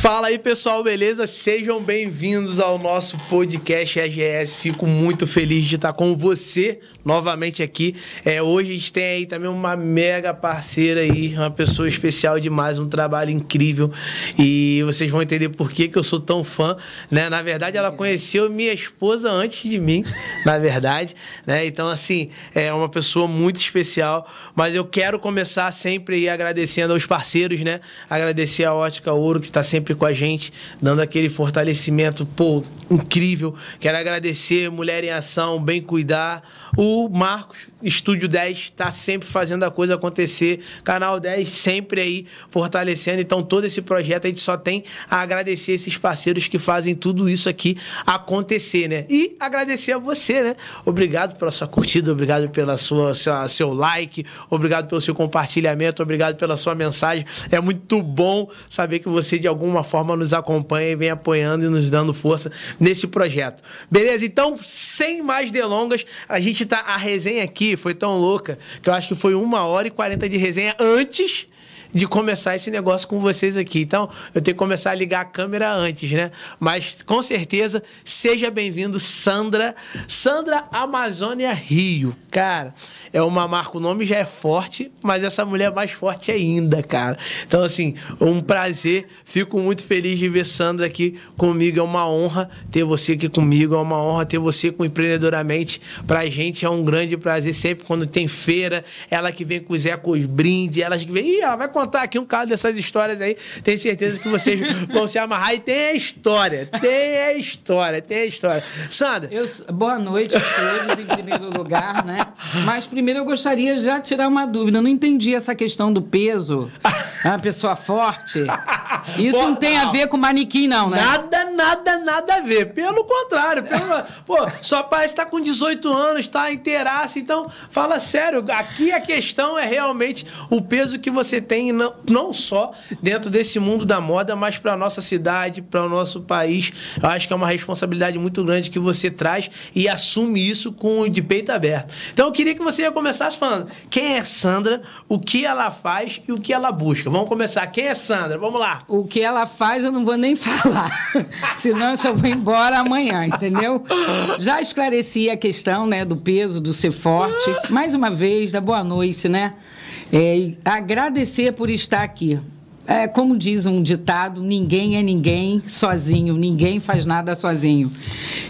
five. Aí, pessoal, beleza? Sejam bem-vindos ao nosso podcast EGS. Fico muito feliz de estar com você novamente aqui. É, hoje a gente tem aí também uma mega parceira aí, uma pessoa especial demais, um trabalho incrível. E vocês vão entender por que, que eu sou tão fã, né? Na verdade, ela conheceu minha esposa antes de mim, na verdade, né? Então, assim, é uma pessoa muito especial. Mas eu quero começar sempre aí agradecendo aos parceiros, né? Agradecer a Ótica Ouro, que está sempre sempre com a gente, dando aquele fortalecimento, pô, incrível. Quero agradecer Mulher em Ação, Bem Cuidar, o Marcos, Estúdio 10, está sempre fazendo a coisa acontecer, Canal 10 sempre aí fortalecendo. Então, todo esse projeto a gente só tem a agradecer esses parceiros que fazem tudo isso aqui acontecer, né? E agradecer a você, né? Obrigado pela sua curtida, obrigado pela sua, sua seu like, obrigado pelo seu compartilhamento, obrigado pela sua mensagem. É muito bom saber que você de alguma alguma forma nos acompanha e vem apoiando e nos dando força nesse projeto. Beleza? Então, sem mais delongas, a gente tá. A resenha aqui foi tão louca que eu acho que foi uma hora e quarenta de resenha antes de começar esse negócio com vocês aqui. Então, eu tenho que começar a ligar a câmera antes, né? Mas com certeza, seja bem-vindo, Sandra. Sandra Amazônia Rio. Cara, é uma marca, o nome já é forte, mas essa mulher é mais forte ainda, cara. Então, assim, um prazer. Fico muito feliz de ver Sandra aqui comigo. É uma honra ter você aqui comigo. É uma honra ter você com Empreendedoramente. Pra gente é um grande prazer sempre quando tem feira. Ela que vem com os ecos brinde, ela que vem. Ih, ela vai contar aqui um caso dessas histórias aí. Tenho certeza que vocês vão se amarrar. E tem a história, tem a história, tem a história. Sandra. Eu, boa noite a todos, em primeiro lugar, né? Mas primeiro eu gostaria já de tirar uma dúvida. Eu não entendi essa questão do peso. A pessoa forte. Isso não tem a ver com manequim, não, né? Nada, nada, nada a ver. Pelo contrário. Pelo... Pô, só parece estar tá com 18 anos, está inteiraça. Então, fala sério. Aqui a questão é realmente o peso que você tem não, não só dentro desse mundo da moda, mas para a nossa cidade, para o nosso país. Eu acho que é uma responsabilidade muito grande que você traz e assume isso com de peito aberto. Então eu queria que você já começasse falando quem é Sandra, o que ela faz e o que ela busca. Vamos começar. Quem é Sandra? Vamos lá. O que ela faz eu não vou nem falar, senão eu só vou embora amanhã, entendeu? Já esclareci a questão né, do peso, do ser forte. Mais uma vez, da boa noite, né? É, agradecer por estar aqui. É, como diz um ditado, ninguém é ninguém sozinho, ninguém faz nada sozinho.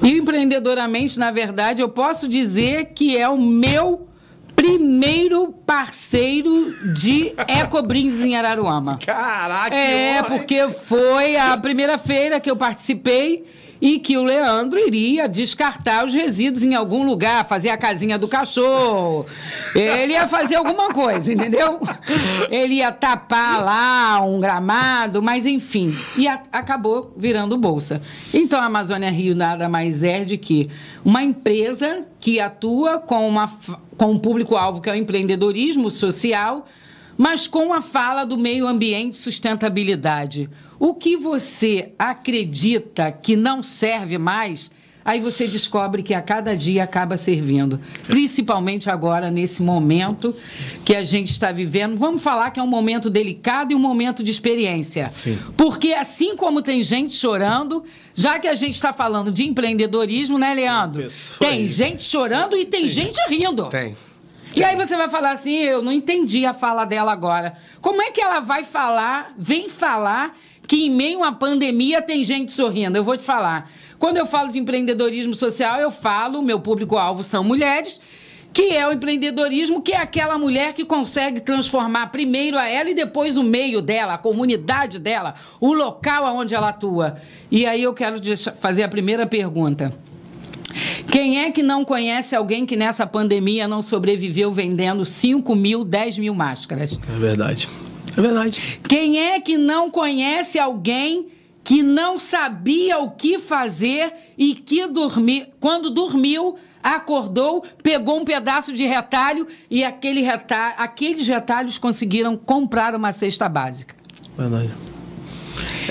E empreendedoramente, na verdade, eu posso dizer que é o meu primeiro parceiro de Ecobrindes em Araruama. Caraca! É, porque foi a primeira feira que eu participei e que o Leandro iria descartar os resíduos em algum lugar, fazer a casinha do cachorro. Ele ia fazer alguma coisa, entendeu? Ele ia tapar lá um gramado, mas enfim. E a, acabou virando bolsa. Então a Amazônia Rio nada mais é de que uma empresa que atua com, uma, com um público-alvo que é o empreendedorismo social, mas com a fala do meio ambiente e sustentabilidade. O que você acredita que não serve mais, aí você descobre que a cada dia acaba servindo. Principalmente agora, nesse momento que a gente está vivendo. Vamos falar que é um momento delicado e um momento de experiência. Sim. Porque assim como tem gente chorando, já que a gente está falando de empreendedorismo, né, Leandro? Tem gente chorando e tem Sim. gente rindo. Tem. E aí você vai falar assim, eu não entendi a fala dela agora. Como é que ela vai falar, vem falar que em meio à pandemia tem gente sorrindo. Eu vou te falar. Quando eu falo de empreendedorismo social, eu falo, meu público-alvo são mulheres, que é o empreendedorismo, que é aquela mulher que consegue transformar primeiro a ela e depois o meio dela, a comunidade dela, o local onde ela atua. E aí eu quero fazer a primeira pergunta. Quem é que não conhece alguém que nessa pandemia não sobreviveu vendendo 5 mil, 10 mil máscaras? É verdade. É verdade. Quem é que não conhece alguém que não sabia o que fazer e que quando dormiu, acordou, pegou um pedaço de retalho e aquele retalho, aqueles retalhos conseguiram comprar uma cesta básica. Verdade.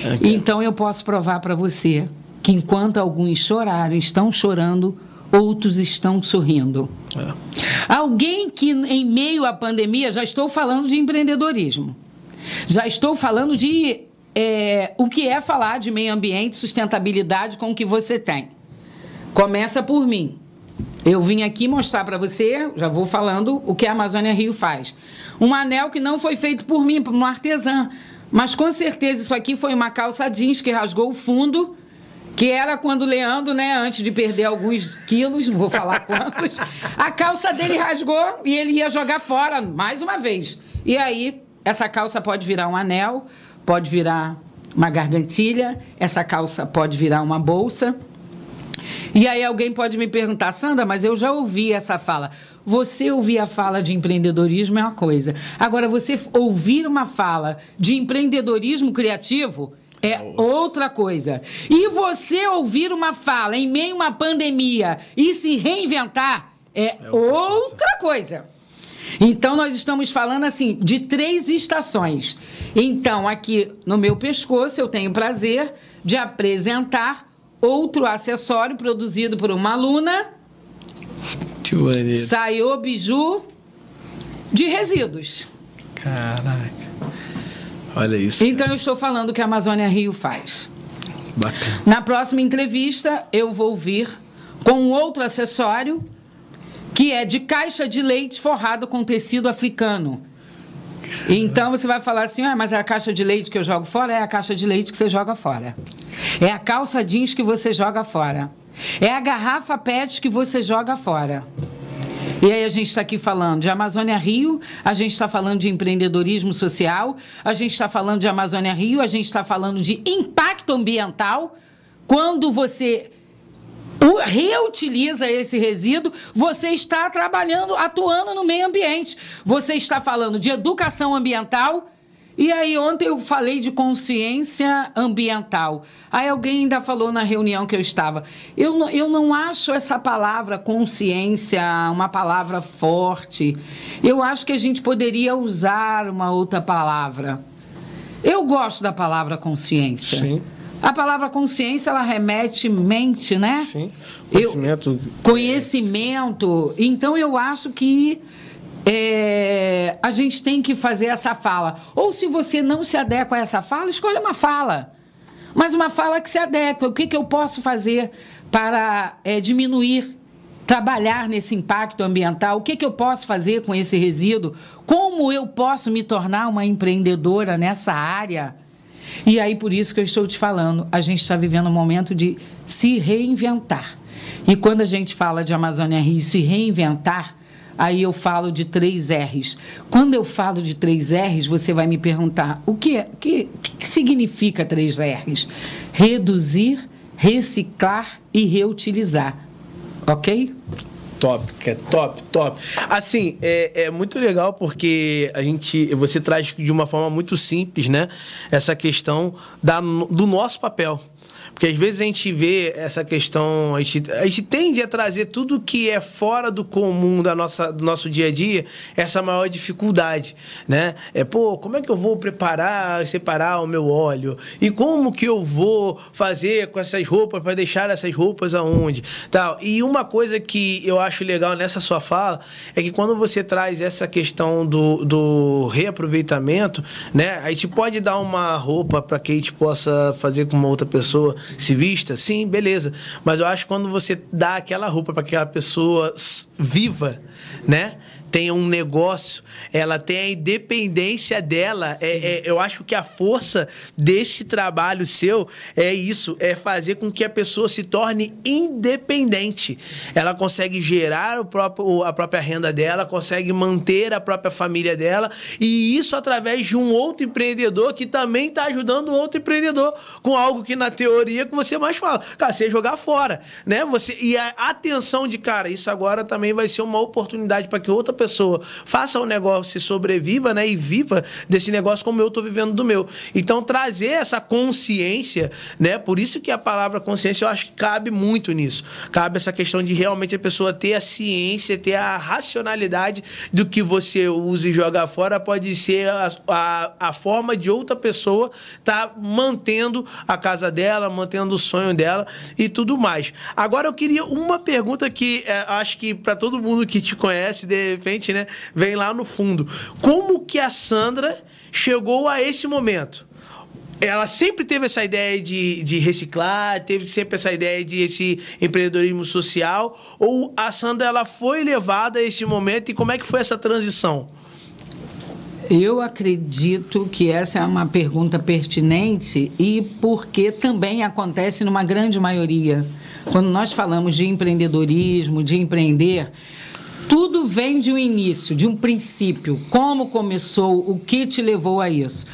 É que... Então eu posso provar para você que enquanto alguns choraram, estão chorando, outros estão sorrindo. É. Alguém que em meio à pandemia, já estou falando de empreendedorismo já estou falando de é, o que é falar de meio ambiente, sustentabilidade com o que você tem. Começa por mim. Eu vim aqui mostrar para você, já vou falando, o que a Amazônia Rio faz. Um anel que não foi feito por mim, por uma artesã. Mas com certeza isso aqui foi uma calça jeans que rasgou o fundo, que era quando o Leandro, né, antes de perder alguns quilos, não vou falar quantos, a calça dele rasgou e ele ia jogar fora mais uma vez. E aí, essa calça pode virar um anel, pode virar uma gargantilha, essa calça pode virar uma bolsa. E aí alguém pode me perguntar, Sandra, mas eu já ouvi essa fala. Você ouvir a fala de empreendedorismo é uma coisa. Agora, você ouvir uma fala de empreendedorismo criativo é outra coisa. E você ouvir uma fala em meio a uma pandemia e se reinventar é, é outra, outra coisa. coisa. Então, nós estamos falando assim de três estações. Então, aqui no meu pescoço, eu tenho o prazer de apresentar outro acessório produzido por uma aluna. Que maneiro. Saiu biju de resíduos. Caraca. Olha isso. Então cara. eu estou falando o que a Amazônia Rio faz. Bacana. Na próxima entrevista eu vou vir com outro acessório que é de caixa de leite forrado com tecido africano. Então você vai falar assim: ah, mas é a caixa de leite que eu jogo fora? É a caixa de leite que você joga fora. É a calça jeans que você joga fora. É a garrafa PET que você joga fora. E aí a gente está aqui falando de Amazônia Rio, a gente está falando de empreendedorismo social, a gente está falando de Amazônia Rio, a gente está falando de impacto ambiental. Quando você reutiliza esse resíduo, você está trabalhando, atuando no meio ambiente. Você está falando de educação ambiental. E aí, ontem eu falei de consciência ambiental. Aí alguém ainda falou na reunião que eu estava. Eu não, eu não acho essa palavra consciência uma palavra forte. Eu acho que a gente poderia usar uma outra palavra. Eu gosto da palavra consciência. Sim. A palavra consciência, ela remete mente, né? Sim. Conhecimento. Eu, conhecimento. Então, eu acho que é, a gente tem que fazer essa fala. Ou se você não se adequa a essa fala, escolha uma fala. Mas uma fala que se adequa. O que, que eu posso fazer para é, diminuir, trabalhar nesse impacto ambiental? O que, que eu posso fazer com esse resíduo? Como eu posso me tornar uma empreendedora nessa área? E aí, por isso que eu estou te falando, a gente está vivendo um momento de se reinventar. E quando a gente fala de Amazônia Rio se reinventar, aí eu falo de três R's. Quando eu falo de três R's, você vai me perguntar o que, que, que significa três R's? Reduzir, reciclar e reutilizar. Ok? top, que é top, top. Assim, é, é muito legal porque a gente, você traz de uma forma muito simples, né? Essa questão da, do nosso papel. Porque às vezes a gente vê essa questão, a gente, a gente tende a trazer tudo que é fora do comum da nossa, do nosso dia a dia, essa maior dificuldade, né? É, pô, como é que eu vou preparar, separar o meu óleo? E como que eu vou fazer com essas roupas, para deixar essas roupas aonde? Tal. E uma coisa que eu acho legal nessa sua fala é que quando você traz essa questão do, do reaproveitamento, né? A gente pode dar uma roupa para que a gente possa fazer com uma outra pessoa se vista, sim, beleza. Mas eu acho que quando você dá aquela roupa para aquela pessoa viva, né? Tenha um negócio, ela tem a independência dela. É, é, eu acho que a força desse trabalho seu é isso, é fazer com que a pessoa se torne independente. Ela consegue gerar o próprio, a própria renda dela, consegue manter a própria família dela, e isso através de um outro empreendedor que também está ajudando outro empreendedor com algo que na teoria que você mais fala, cara, você jogar fora, né? Você e a atenção de cara, isso agora também vai ser uma oportunidade para que outra pessoa faça o um negócio e sobreviva, né? E viva desse negócio como eu estou vivendo do meu. Então, trazer essa consciência, né? Por isso que a palavra consciência eu acho que cabe muito nisso. Cabe essa questão de realmente a pessoa ter a ciência, ter a racionalidade do que você usa e joga fora, pode ser a, a, a forma de outra pessoa estar tá mantendo a casa dela, mantendo o sonho dela e tudo mais. Agora eu queria uma pergunta que é, acho que para todo mundo que te conhece, de repente, né, vem lá no fundo. Como que a Sandra chegou a esse momento? ela sempre teve essa ideia de, de reciclar, teve sempre essa ideia de esse empreendedorismo social, ou a Sandra ela foi levada a esse momento e como é que foi essa transição? Eu acredito que essa é uma pergunta pertinente e porque também acontece numa grande maioria. Quando nós falamos de empreendedorismo, de empreender, tudo vem de um início, de um princípio. Como começou, o que te levou a isso.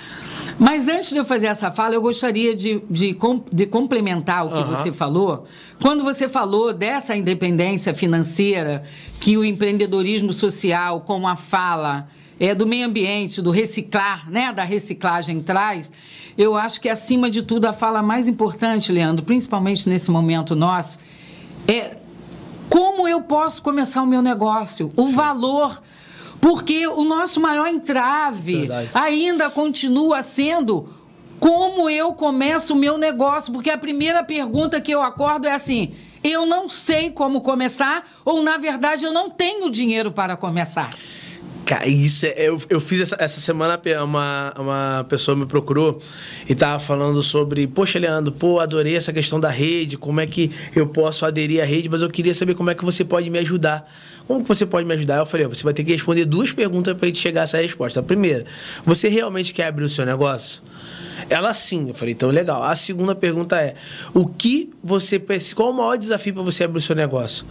Mas antes de eu fazer essa fala, eu gostaria de, de, de complementar o que uhum. você falou. Quando você falou dessa independência financeira que o empreendedorismo social, como a fala é, do meio ambiente, do reciclar, né, da reciclagem traz, eu acho que, acima de tudo, a fala mais importante, Leandro, principalmente nesse momento nosso, é como eu posso começar o meu negócio, o Sim. valor porque o nosso maior entrave Verdade. ainda continua sendo como eu começo o meu negócio. Porque a primeira pergunta que eu acordo é assim: eu não sei como começar, ou na verdade eu não tenho dinheiro para começar. Cara, isso é, eu, eu fiz essa, essa semana, uma, uma pessoa me procurou e tava falando sobre, poxa, Leandro, pô, adorei essa questão da rede, como é que eu posso aderir à rede, mas eu queria saber como é que você pode me ajudar. Como que você pode me ajudar? Eu falei, você vai ter que responder duas perguntas para gente chegar a essa resposta. A primeira, você realmente quer abrir o seu negócio? Ela sim. Eu falei, então legal. A segunda pergunta é: o que você qual o maior desafio para você abrir o seu negócio?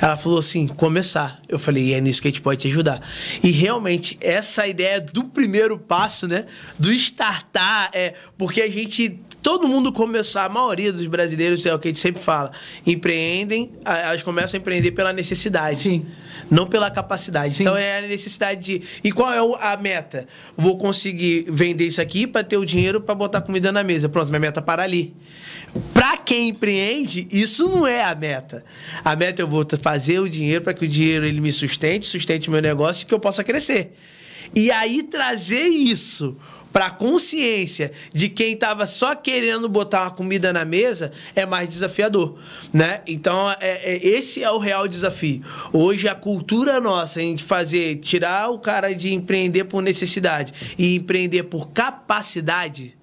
Ela falou assim: começar. Eu falei, e é nisso que a gente pode te ajudar. E realmente, essa ideia do primeiro passo, né? Do startar, é porque a gente todo mundo começou, a maioria dos brasileiros, é o que a gente sempre fala, empreendem, elas começam a empreender pela necessidade. Sim. Não pela capacidade. Sim. Então é a necessidade de. E qual é a meta? Vou conseguir vender isso aqui para ter o dinheiro para botar comida na mesa. Pronto, minha meta para ali. Para quem empreende, isso não é a meta. A meta é eu vou fazer o dinheiro para que o dinheiro ele me sustente, sustente meu negócio e que eu possa crescer. E aí trazer isso para a consciência de quem estava só querendo botar uma comida na mesa é mais desafiador, né? Então, é, é, esse é o real desafio. Hoje, a cultura nossa em fazer, tirar o cara de empreender por necessidade e empreender por capacidade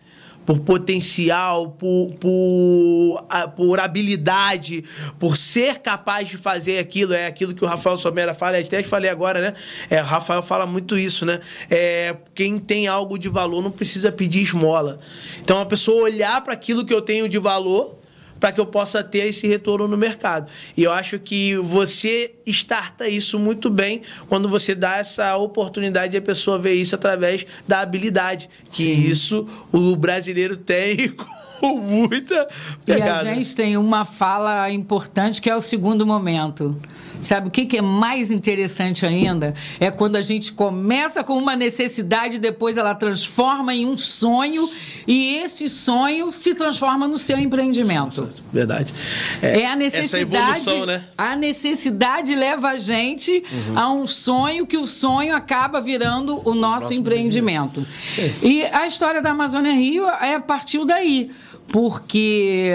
por potencial, por, por, por habilidade, por ser capaz de fazer aquilo. É aquilo que o Rafael Somera fala, até falei agora, né? É, o Rafael fala muito isso, né? É, quem tem algo de valor não precisa pedir esmola. Então, a pessoa olhar para aquilo que eu tenho de valor para que eu possa ter esse retorno no mercado. E eu acho que você starta isso muito bem quando você dá essa oportunidade de a pessoa ver isso através da habilidade, que Sim. isso o brasileiro tem com muita pegada. E a gente tem uma fala importante que é o segundo momento. Sabe o que, que é mais interessante ainda? É quando a gente começa com uma necessidade, depois ela transforma em um sonho e esse sonho se transforma no seu empreendimento. Verdade. É, é a necessidade. Essa evolução, né? A necessidade leva a gente uhum. a um sonho que o sonho acaba virando o nosso empreendimento. É. E a história da Amazônia Rio é partiu daí porque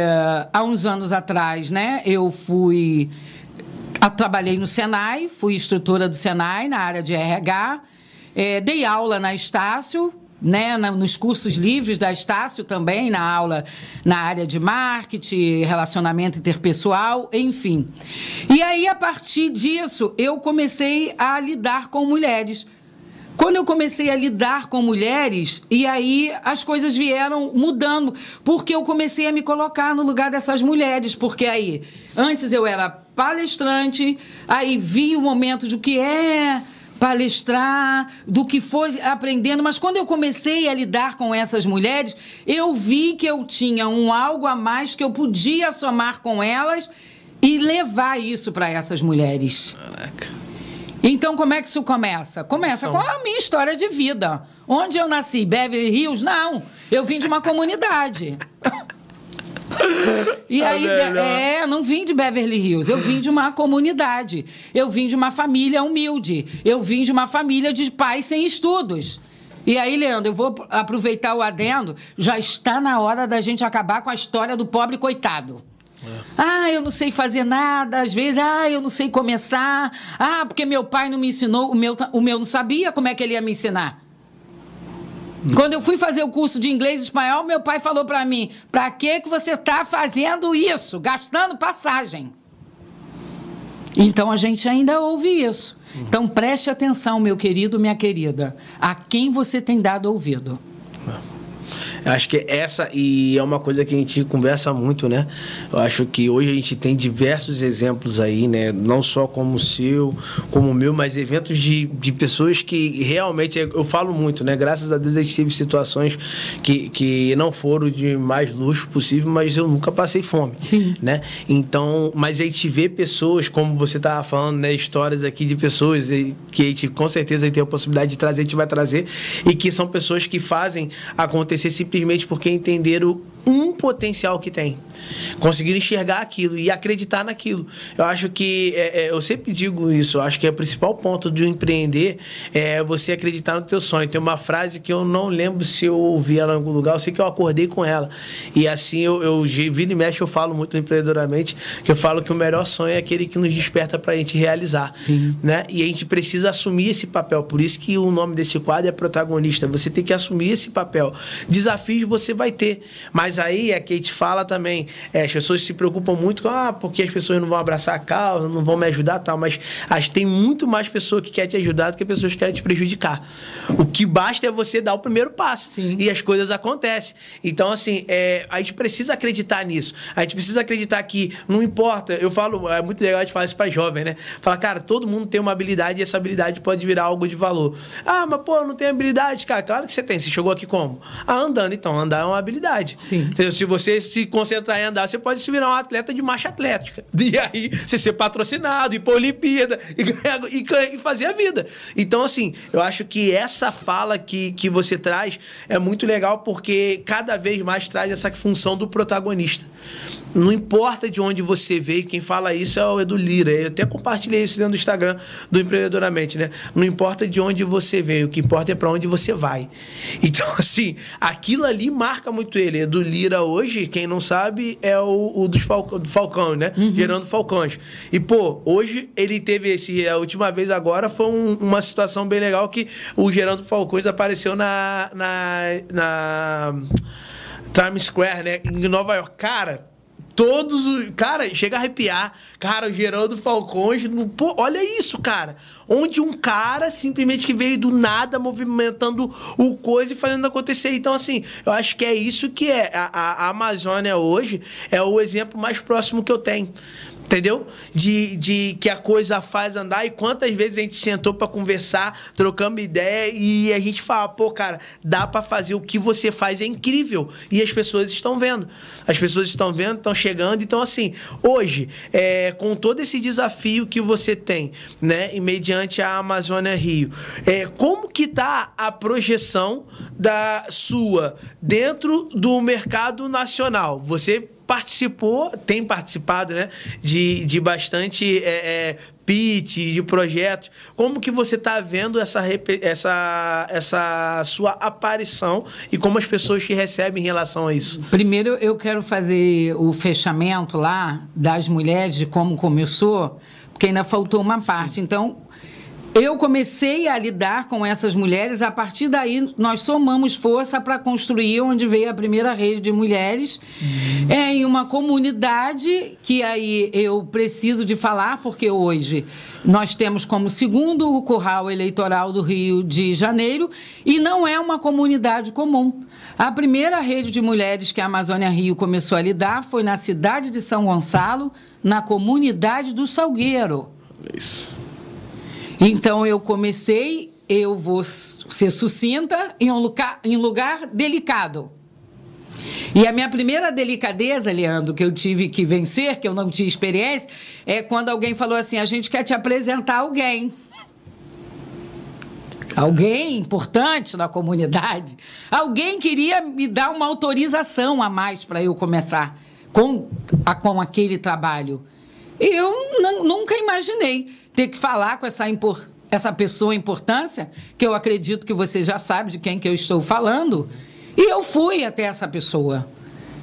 há uns anos atrás, né, eu fui trabalhei no Senai, fui instrutora do Senai na área de RH, é, dei aula na Estácio, né, nos cursos livres da Estácio também, na aula na área de marketing, relacionamento interpessoal, enfim. E aí, a partir disso, eu comecei a lidar com mulheres. Quando eu comecei a lidar com mulheres, e aí as coisas vieram mudando, porque eu comecei a me colocar no lugar dessas mulheres, porque aí, antes eu era palestrante, aí vi o momento de o que é palestrar, do que foi aprendendo, mas quando eu comecei a lidar com essas mulheres, eu vi que eu tinha um algo a mais que eu podia somar com elas e levar isso para essas mulheres. Caraca. Então, como é que isso começa? Começa com a minha história de vida. Onde eu nasci? Beverly Hills? Não. Eu vim de uma comunidade. E aí, é, não vim de Beverly Hills, eu vim de uma comunidade. Eu vim de uma família humilde. Eu vim de uma família de pais sem estudos. E aí, Leandro, eu vou aproveitar o adendo. Já está na hora da gente acabar com a história do pobre coitado. É. Ah, eu não sei fazer nada, às vezes, ah, eu não sei começar. Ah, porque meu pai não me ensinou, o meu, o meu não sabia como é que ele ia me ensinar. Quando eu fui fazer o curso de inglês e espanhol, meu pai falou para mim: "Para que que você está fazendo isso? Gastando passagem?" Então a gente ainda ouve isso. Então preste atenção, meu querido, minha querida, a quem você tem dado ouvido. Acho que essa, e é uma coisa que a gente conversa muito, né? Eu acho que hoje a gente tem diversos exemplos aí, né? Não só como o seu, como o meu, mas eventos de, de pessoas que realmente, eu falo muito, né? Graças a Deus a gente teve situações que, que não foram de mais luxo possível, mas eu nunca passei fome, Sim. né? Então, mas a gente vê pessoas, como você estava falando, né? Histórias aqui de pessoas que a gente com certeza tem a possibilidade de trazer, a gente vai trazer, e que são pessoas que fazem acontecer simplesmente simplesmente porque entenderam um potencial que tem. Conseguir enxergar aquilo e acreditar naquilo. Eu acho que, é, é, eu sempre digo isso, acho que é o principal ponto de empreender é você acreditar no teu sonho. Tem uma frase que eu não lembro se eu ouvi ela em algum lugar, eu sei que eu acordei com ela. E assim, eu, eu vira e mexe, eu falo muito empreendedoramente, que eu falo que o melhor sonho é aquele que nos desperta para a gente realizar. Sim. Né? E a gente precisa assumir esse papel. Por isso que o nome desse quadro é protagonista. Você tem que assumir esse papel. Desafios você vai ter, mas mas aí é a gente fala também, é, as pessoas se preocupam muito com, ah, porque as pessoas não vão abraçar a causa, não vão me ajudar tal, mas acho que tem muito mais pessoas que querem te ajudar do que pessoas que querem te prejudicar. O que basta é você dar o primeiro passo Sim. e as coisas acontecem. Então, assim, é, a gente precisa acreditar nisso. A gente precisa acreditar que não importa, eu falo, é muito legal a gente falar isso para jovem, né? Fala, cara, todo mundo tem uma habilidade e essa habilidade pode virar algo de valor. Ah, mas pô, não tem habilidade, cara. Claro que você tem. Você chegou aqui como? Ah, andando. Então, andar é uma habilidade. Sim. Entendeu? Se você se concentrar em andar, você pode se virar um atleta de marcha atlética. E aí, você ser patrocinado, ir para a Olimpíada e, e, e fazer a vida. Então, assim, eu acho que essa fala que, que você traz é muito legal porque cada vez mais traz essa função do protagonista. Não importa de onde você veio, quem fala isso é o Edu Lira. Eu até compartilhei isso dentro do Instagram do Empreendedoramente, né? Não importa de onde você veio, o que importa é para onde você vai. Então, assim, aquilo ali marca muito ele. Edu Lira hoje, quem não sabe, é o, o dos Falcão, do Falcão, né? Uhum. Gerando Falcões. E, pô, hoje ele teve esse. A última vez agora foi um, uma situação bem legal que o Gerando Falcões apareceu na. na, na Times Square, né? Em Nova York. Cara Todos os. Cara, chega a arrepiar. Cara, o Geraldo Falcões. No, pô, olha isso, cara. Onde um cara simplesmente que veio do nada movimentando o coisa e fazendo acontecer. Então, assim, eu acho que é isso que é. A, a Amazônia hoje é o exemplo mais próximo que eu tenho entendeu? De, de que a coisa faz andar e quantas vezes a gente sentou para conversar, trocamos ideia e a gente fala, pô, cara, dá para fazer o que você faz é incrível e as pessoas estão vendo, as pessoas estão vendo, estão chegando, então assim, hoje, é, com todo esse desafio que você tem, né, e mediante a Amazônia Rio, é, como que tá a projeção da sua dentro do mercado nacional? Você participou, tem participado, né? De, de bastante é, é, pitch, de projetos. Como que você está vendo essa, essa, essa sua aparição e como as pessoas te recebem em relação a isso? Primeiro, eu quero fazer o fechamento lá das mulheres, de como começou, porque ainda faltou uma parte. Sim. Então, eu comecei a lidar com essas mulheres, a partir daí nós somamos força para construir onde veio a primeira rede de mulheres, uhum. é, em uma comunidade que aí eu preciso de falar, porque hoje nós temos como segundo o curral eleitoral do Rio de Janeiro e não é uma comunidade comum. A primeira rede de mulheres que a Amazônia Rio começou a lidar foi na cidade de São Gonçalo, na comunidade do Salgueiro. Isso. Então eu comecei, eu vou ser sucinta em um lugar, em lugar delicado. E a minha primeira delicadeza, Leandro, que eu tive que vencer, que eu não tinha experiência, é quando alguém falou assim: a gente quer te apresentar alguém. Alguém importante na comunidade. Alguém queria me dar uma autorização a mais para eu começar com, a, com aquele trabalho. Eu nunca imaginei ter que falar com essa, essa pessoa importância, que eu acredito que você já sabe de quem que eu estou falando, e eu fui até essa pessoa.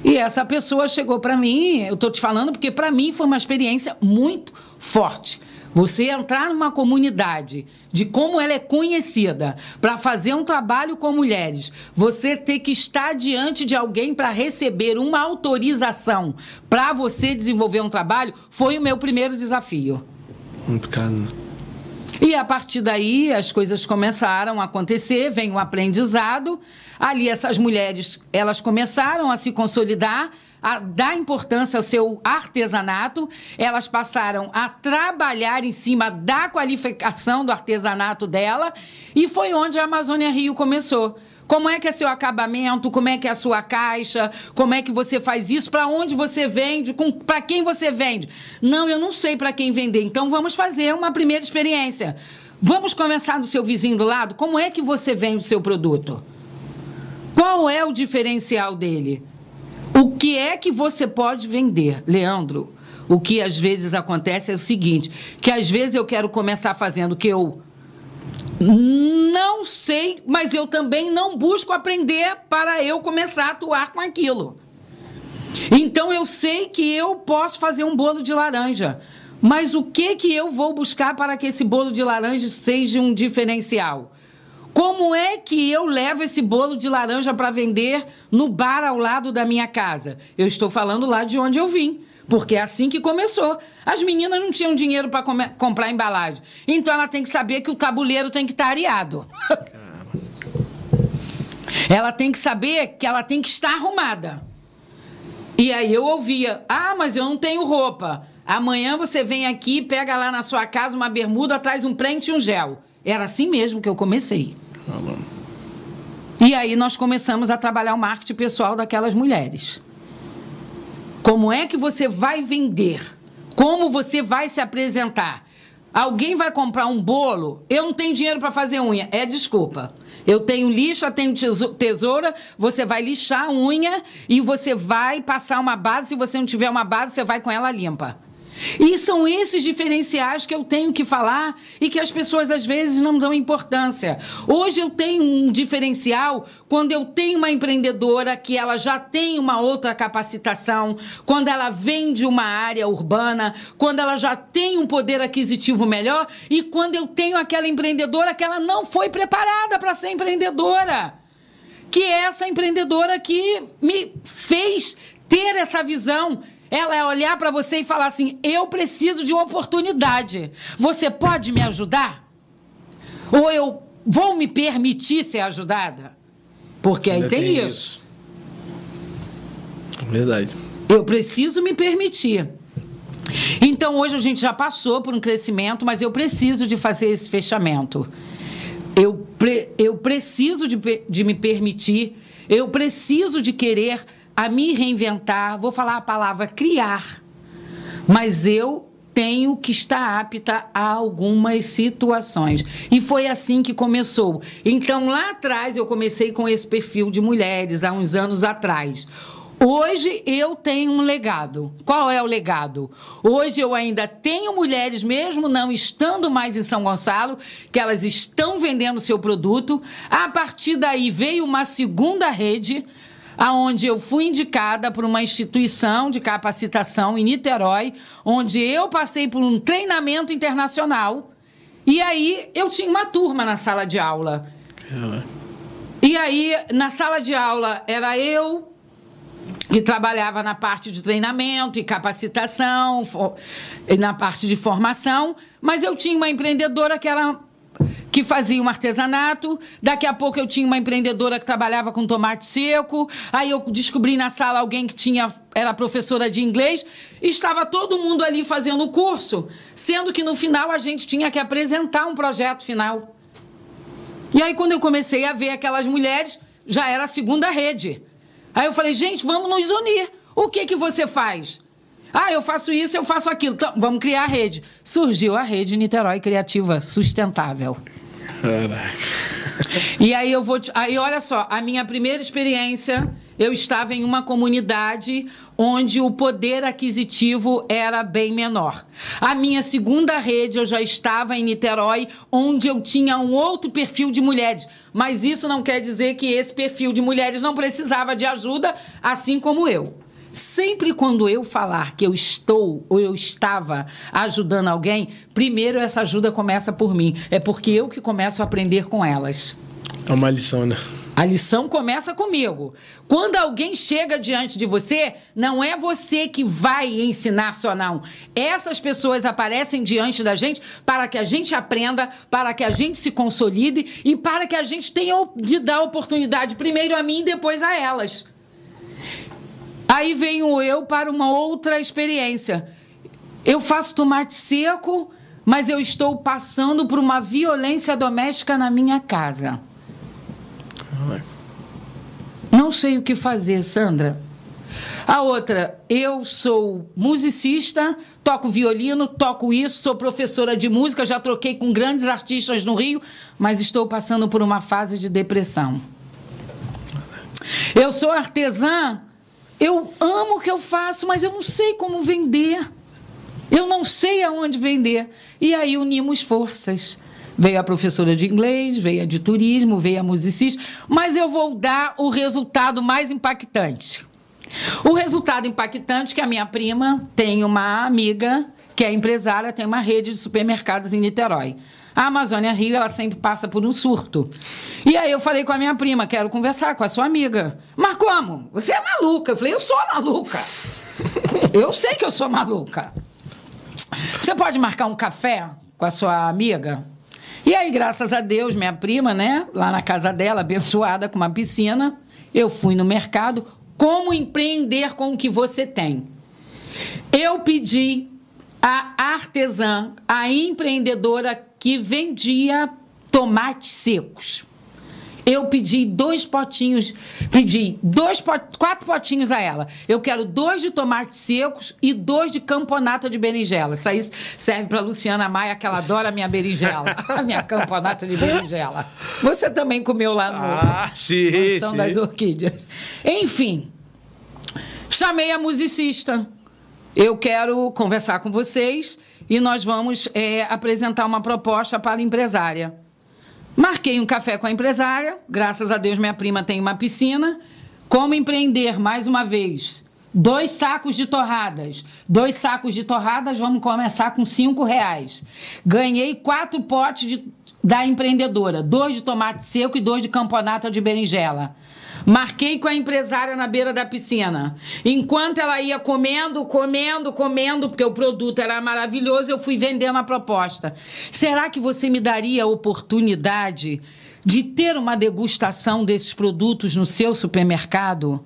E essa pessoa chegou para mim, eu estou te falando porque para mim foi uma experiência muito forte. Você entrar numa comunidade de como ela é conhecida para fazer um trabalho com mulheres, você ter que estar diante de alguém para receber uma autorização para você desenvolver um trabalho, foi o meu primeiro desafio. Complicado. E a partir daí as coisas começaram a acontecer, vem o aprendizado. Ali essas mulheres, elas começaram a se consolidar a dar importância ao seu artesanato, elas passaram a trabalhar em cima da qualificação do artesanato dela, e foi onde a Amazônia Rio começou. Como é que é seu acabamento? Como é que é a sua caixa? Como é que você faz isso? Para onde você vende? Para quem você vende? Não, eu não sei para quem vender. Então vamos fazer uma primeira experiência. Vamos começar do seu vizinho do lado. Como é que você vende o seu produto? Qual é o diferencial dele? O que é que você pode vender, Leandro? O que às vezes acontece é o seguinte, que às vezes eu quero começar fazendo o que eu não sei, mas eu também não busco aprender para eu começar a atuar com aquilo. Então eu sei que eu posso fazer um bolo de laranja, mas o que que eu vou buscar para que esse bolo de laranja seja um diferencial? Como é que eu levo esse bolo de laranja para vender no bar ao lado da minha casa? Eu estou falando lá de onde eu vim. Porque é assim que começou. As meninas não tinham dinheiro para comprar embalagem. Então ela tem que saber que o tabuleiro tem que estar areado. ela tem que saber que ela tem que estar arrumada. E aí eu ouvia: Ah, mas eu não tenho roupa. Amanhã você vem aqui, pega lá na sua casa uma bermuda, traz um prente e um gel. Era assim mesmo que eu comecei. E aí nós começamos a trabalhar o marketing pessoal daquelas mulheres. Como é que você vai vender? Como você vai se apresentar? Alguém vai comprar um bolo? Eu não tenho dinheiro para fazer unha. É desculpa. Eu tenho lixa, tenho tesoura, você vai lixar a unha e você vai passar uma base. Se você não tiver uma base, você vai com ela limpa. E são esses diferenciais que eu tenho que falar e que as pessoas às vezes não dão importância. Hoje eu tenho um diferencial quando eu tenho uma empreendedora que ela já tem uma outra capacitação, quando ela vem de uma área urbana, quando ela já tem um poder aquisitivo melhor e quando eu tenho aquela empreendedora que ela não foi preparada para ser empreendedora. Que é essa empreendedora que me fez ter essa visão ela é olhar para você e falar assim: eu preciso de uma oportunidade. Você pode me ajudar? Ou eu vou me permitir ser ajudada? Porque aí tem, tem, isso. isso. Verdade. Eu preciso me permitir. Então hoje a gente já passou por um crescimento, mas eu preciso de fazer esse fechamento. Eu, pre, eu preciso de, de me permitir, eu preciso de querer a me reinventar, vou falar a palavra criar, mas eu tenho que estar apta a algumas situações. E foi assim que começou. Então, lá atrás, eu comecei com esse perfil de mulheres, há uns anos atrás. Hoje eu tenho um legado. Qual é o legado? Hoje eu ainda tenho mulheres, mesmo não estando mais em São Gonçalo, que elas estão vendendo seu produto. A partir daí veio uma segunda rede aonde eu fui indicada por uma instituição de capacitação em Niterói, onde eu passei por um treinamento internacional. E aí eu tinha uma turma na sala de aula. E aí, na sala de aula, era eu que trabalhava na parte de treinamento e capacitação, na parte de formação, mas eu tinha uma empreendedora que era que fazia um artesanato. Daqui a pouco eu tinha uma empreendedora que trabalhava com tomate seco. Aí eu descobri na sala alguém que tinha era professora de inglês. Estava todo mundo ali fazendo o curso, sendo que no final a gente tinha que apresentar um projeto final. E aí quando eu comecei a ver aquelas mulheres, já era a segunda rede. Aí eu falei, gente, vamos nos unir. O que que você faz? Ah, eu faço isso, eu faço aquilo. Então, vamos criar a rede. Surgiu a rede Niterói Criativa Sustentável. E aí eu vou. Aí olha só, a minha primeira experiência, eu estava em uma comunidade onde o poder aquisitivo era bem menor. A minha segunda rede, eu já estava em Niterói, onde eu tinha um outro perfil de mulheres. Mas isso não quer dizer que esse perfil de mulheres não precisava de ajuda, assim como eu. Sempre quando eu falar que eu estou ou eu estava ajudando alguém, primeiro essa ajuda começa por mim. É porque eu que começo a aprender com elas. É uma lição, né? A lição começa comigo. Quando alguém chega diante de você, não é você que vai ensinar só não. Essas pessoas aparecem diante da gente para que a gente aprenda, para que a gente se consolide e para que a gente tenha de dar oportunidade primeiro a mim e depois a elas. Aí venho eu para uma outra experiência. Eu faço tomate seco, mas eu estou passando por uma violência doméstica na minha casa. Não sei o que fazer, Sandra. A outra, eu sou musicista, toco violino, toco isso, sou professora de música, já troquei com grandes artistas no Rio, mas estou passando por uma fase de depressão. Eu sou artesã, eu amo o que eu faço, mas eu não sei como vender. Eu não sei aonde vender. E aí unimos forças. Veio a professora de inglês, veio a de turismo, veio a musicista, mas eu vou dar o resultado mais impactante. O resultado impactante é que a minha prima tem uma amiga que é empresária, tem uma rede de supermercados em Niterói. A Amazônia Rio, ela sempre passa por um surto. E aí eu falei com a minha prima, quero conversar com a sua amiga. Mas como? Você é maluca. Eu falei, eu sou maluca. Eu sei que eu sou maluca. Você pode marcar um café com a sua amiga? E aí, graças a Deus, minha prima, né, lá na casa dela, abençoada com uma piscina, eu fui no mercado. Como empreender com o que você tem? Eu pedi a artesã, a empreendedora que vendia tomates secos. Eu pedi dois potinhos, pedi dois pot, quatro potinhos a ela. Eu quero dois de tomates secos e dois de camponata de berinjela. Isso aí serve para Luciana Maia, que ela adora a minha berinjela, a minha camponata de berinjela. Você também comeu lá no ah, sim, Mansão sim. das Orquídeas. Enfim, chamei a musicista. Eu quero conversar com vocês e nós vamos é, apresentar uma proposta para a empresária. Marquei um café com a empresária, graças a Deus minha prima tem uma piscina. Como empreender, mais uma vez? Dois sacos de torradas. Dois sacos de torradas, vamos começar com cinco reais. Ganhei quatro potes de, da empreendedora. Dois de tomate seco e dois de camponata de berinjela. Marquei com a empresária na beira da piscina. Enquanto ela ia comendo, comendo, comendo, porque o produto era maravilhoso, eu fui vendendo a proposta. Será que você me daria a oportunidade de ter uma degustação desses produtos no seu supermercado?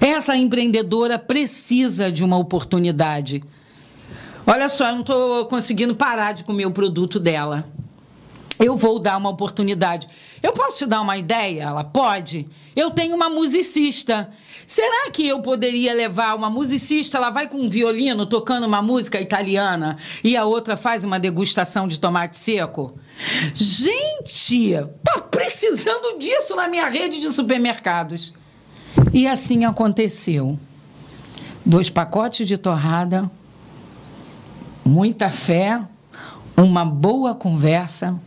Essa empreendedora precisa de uma oportunidade. Olha só, eu não estou conseguindo parar de comer o produto dela. Eu vou dar uma oportunidade. Eu posso te dar uma ideia? Ela pode. Eu tenho uma musicista. Será que eu poderia levar uma musicista? Ela vai com um violino tocando uma música italiana e a outra faz uma degustação de tomate seco? Gente, tá precisando disso na minha rede de supermercados. E assim aconteceu. Dois pacotes de torrada, muita fé, uma boa conversa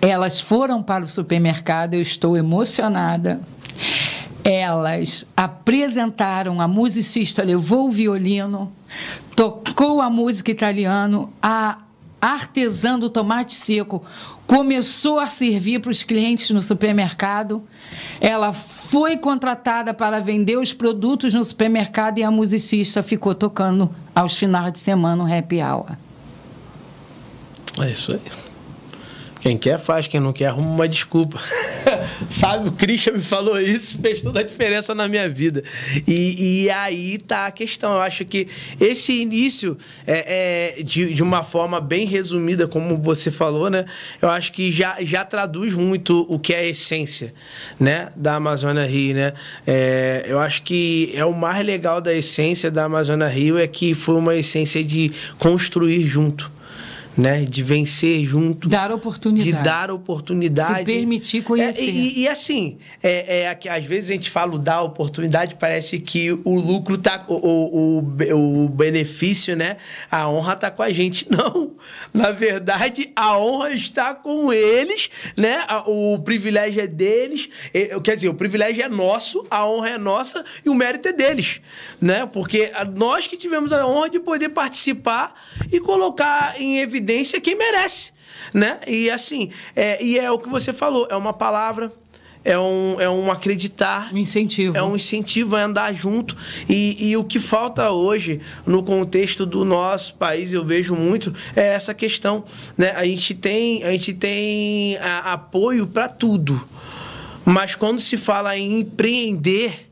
elas foram para o supermercado, eu estou emocionada. Elas apresentaram, a musicista levou o violino, tocou a música italiana, a artesã do tomate seco começou a servir para os clientes no supermercado. Ela foi contratada para vender os produtos no supermercado e a musicista ficou tocando aos finais de semana o happy hour. É isso aí. Quem quer faz, quem não quer arruma uma desculpa. Sabe, o Christian me falou isso, fez toda a diferença na minha vida. E, e aí tá a questão. Eu acho que esse início, é, é de, de uma forma bem resumida, como você falou, né? Eu acho que já, já traduz muito o que é a essência, né? Da Amazônia Rio, né? É, eu acho que é o mais legal da essência da Amazônia Rio é que foi uma essência de construir junto né? De vencer junto. Dar oportunidade. De dar oportunidade. Se permitir conhecer. É, e, e, assim, é, é, às vezes a gente fala dar oportunidade, parece que o lucro tá. O, o, o benefício, né? A honra tá com a gente. Não. Na verdade, a honra está com eles, né? O privilégio é deles. Quer dizer, o privilégio é nosso, a honra é nossa e o mérito é deles, né? Porque nós que tivemos a honra de poder participar e colocar em evidência quem merece, né? E assim, é, e é o que você falou, é uma palavra, é um, é um acreditar. Um incentivo. É um incentivo a andar junto. E, e o que falta hoje, no contexto do nosso país, eu vejo muito, é essa questão. Né? A gente tem, a gente tem a, apoio para tudo. Mas quando se fala em empreender,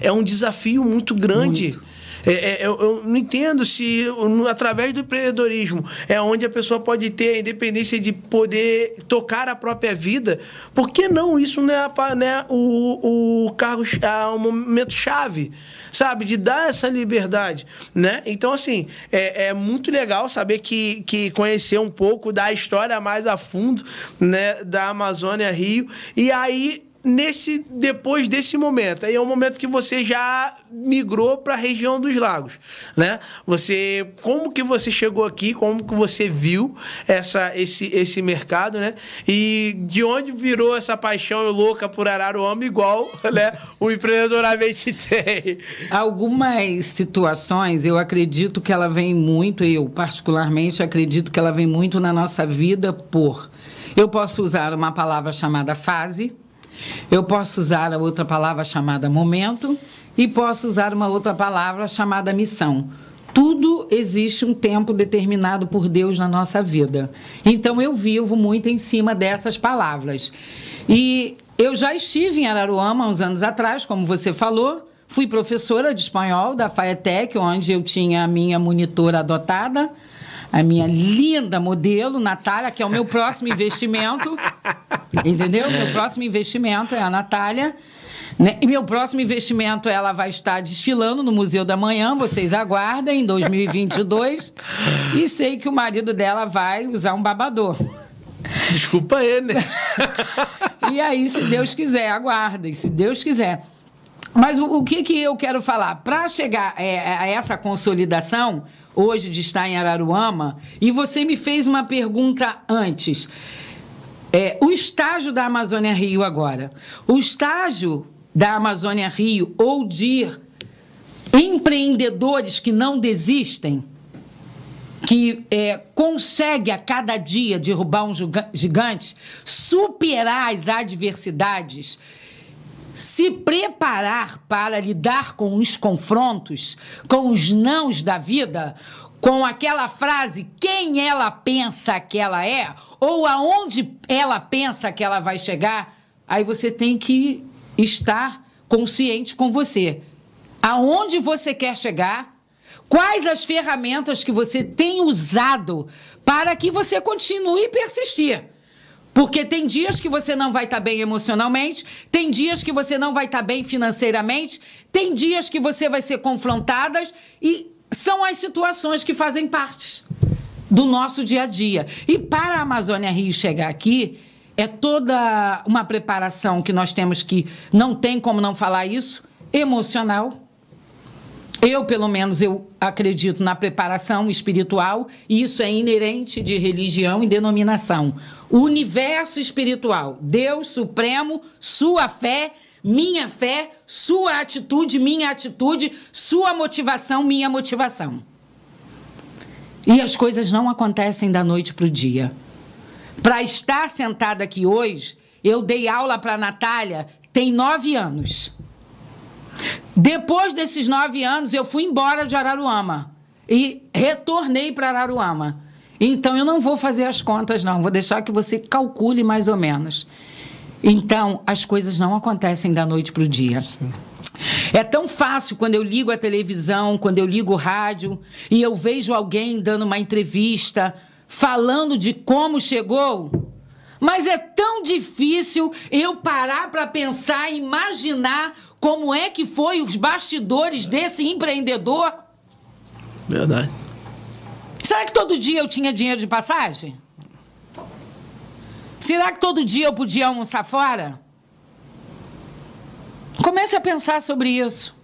é um desafio muito grande. Muito. É, é, eu, eu, não entendo se através do empreendedorismo é onde a pessoa pode ter a independência de poder tocar a própria vida. Por que não? Isso não é, né, o, o cargo, é o momento chave, sabe? De dar essa liberdade, né? Então, assim, é, é muito legal saber que, que conhecer um pouco da história mais a fundo, né? Da Amazônia Rio. E aí nesse depois desse momento. Aí é o momento que você já migrou para a região dos lagos, né? Você como que você chegou aqui, como que você viu essa esse esse mercado, né? E de onde virou essa paixão louca por Araruama igual, né, o empreendedoramente tem. Algumas situações, eu acredito que ela vem muito, eu particularmente acredito que ela vem muito na nossa vida por eu posso usar uma palavra chamada fase, eu posso usar a outra palavra chamada momento e posso usar uma outra palavra chamada missão. Tudo existe um tempo determinado por Deus na nossa vida. Então eu vivo muito em cima dessas palavras. E eu já estive em Araruama uns anos atrás, como você falou. Fui professora de espanhol da FAETEC, onde eu tinha a minha monitora adotada a minha linda modelo, Natália, que é o meu próximo investimento. entendeu? Meu próximo investimento é a Natália. Né? E meu próximo investimento, ela vai estar desfilando no Museu da Manhã, vocês aguardem, em 2022. e sei que o marido dela vai usar um babador. Desculpa ele, né? e aí, se Deus quiser, aguardem, se Deus quiser. Mas o, o que, que eu quero falar? Para chegar é, a essa consolidação, hoje de estar em Araruama, e você me fez uma pergunta antes. É, o estágio da Amazônia Rio agora. O estágio da Amazônia Rio ou de empreendedores que não desistem, que é, consegue a cada dia derrubar um gigante, superar as adversidades se preparar para lidar com os confrontos, com os nãos da vida, com aquela frase quem ela pensa que ela é ou aonde ela pensa que ela vai chegar, aí você tem que estar consciente com você. Aonde você quer chegar? Quais as ferramentas que você tem usado para que você continue a persistir? Porque tem dias que você não vai estar tá bem emocionalmente, tem dias que você não vai estar tá bem financeiramente, tem dias que você vai ser confrontadas e são as situações que fazem parte do nosso dia a dia. E para a Amazônia Rio chegar aqui, é toda uma preparação que nós temos que não tem como não falar isso, emocional. Eu, pelo menos, eu acredito na preparação espiritual, e isso é inerente de religião e denominação o universo espiritual, Deus Supremo, sua fé, minha fé, sua atitude, minha atitude, sua motivação, minha motivação. E as coisas não acontecem da noite para o dia. Para estar sentada aqui hoje, eu dei aula para a Natália, tem nove anos. Depois desses nove anos, eu fui embora de Araruama e retornei para Araruama. Então eu não vou fazer as contas, não, vou deixar que você calcule mais ou menos. Então, as coisas não acontecem da noite para o dia. Sim. É tão fácil quando eu ligo a televisão, quando eu ligo o rádio e eu vejo alguém dando uma entrevista falando de como chegou. Mas é tão difícil eu parar para pensar, imaginar como é que foi os bastidores desse empreendedor. Verdade. Será que todo dia eu tinha dinheiro de passagem? Será que todo dia eu podia almoçar fora? Comece a pensar sobre isso.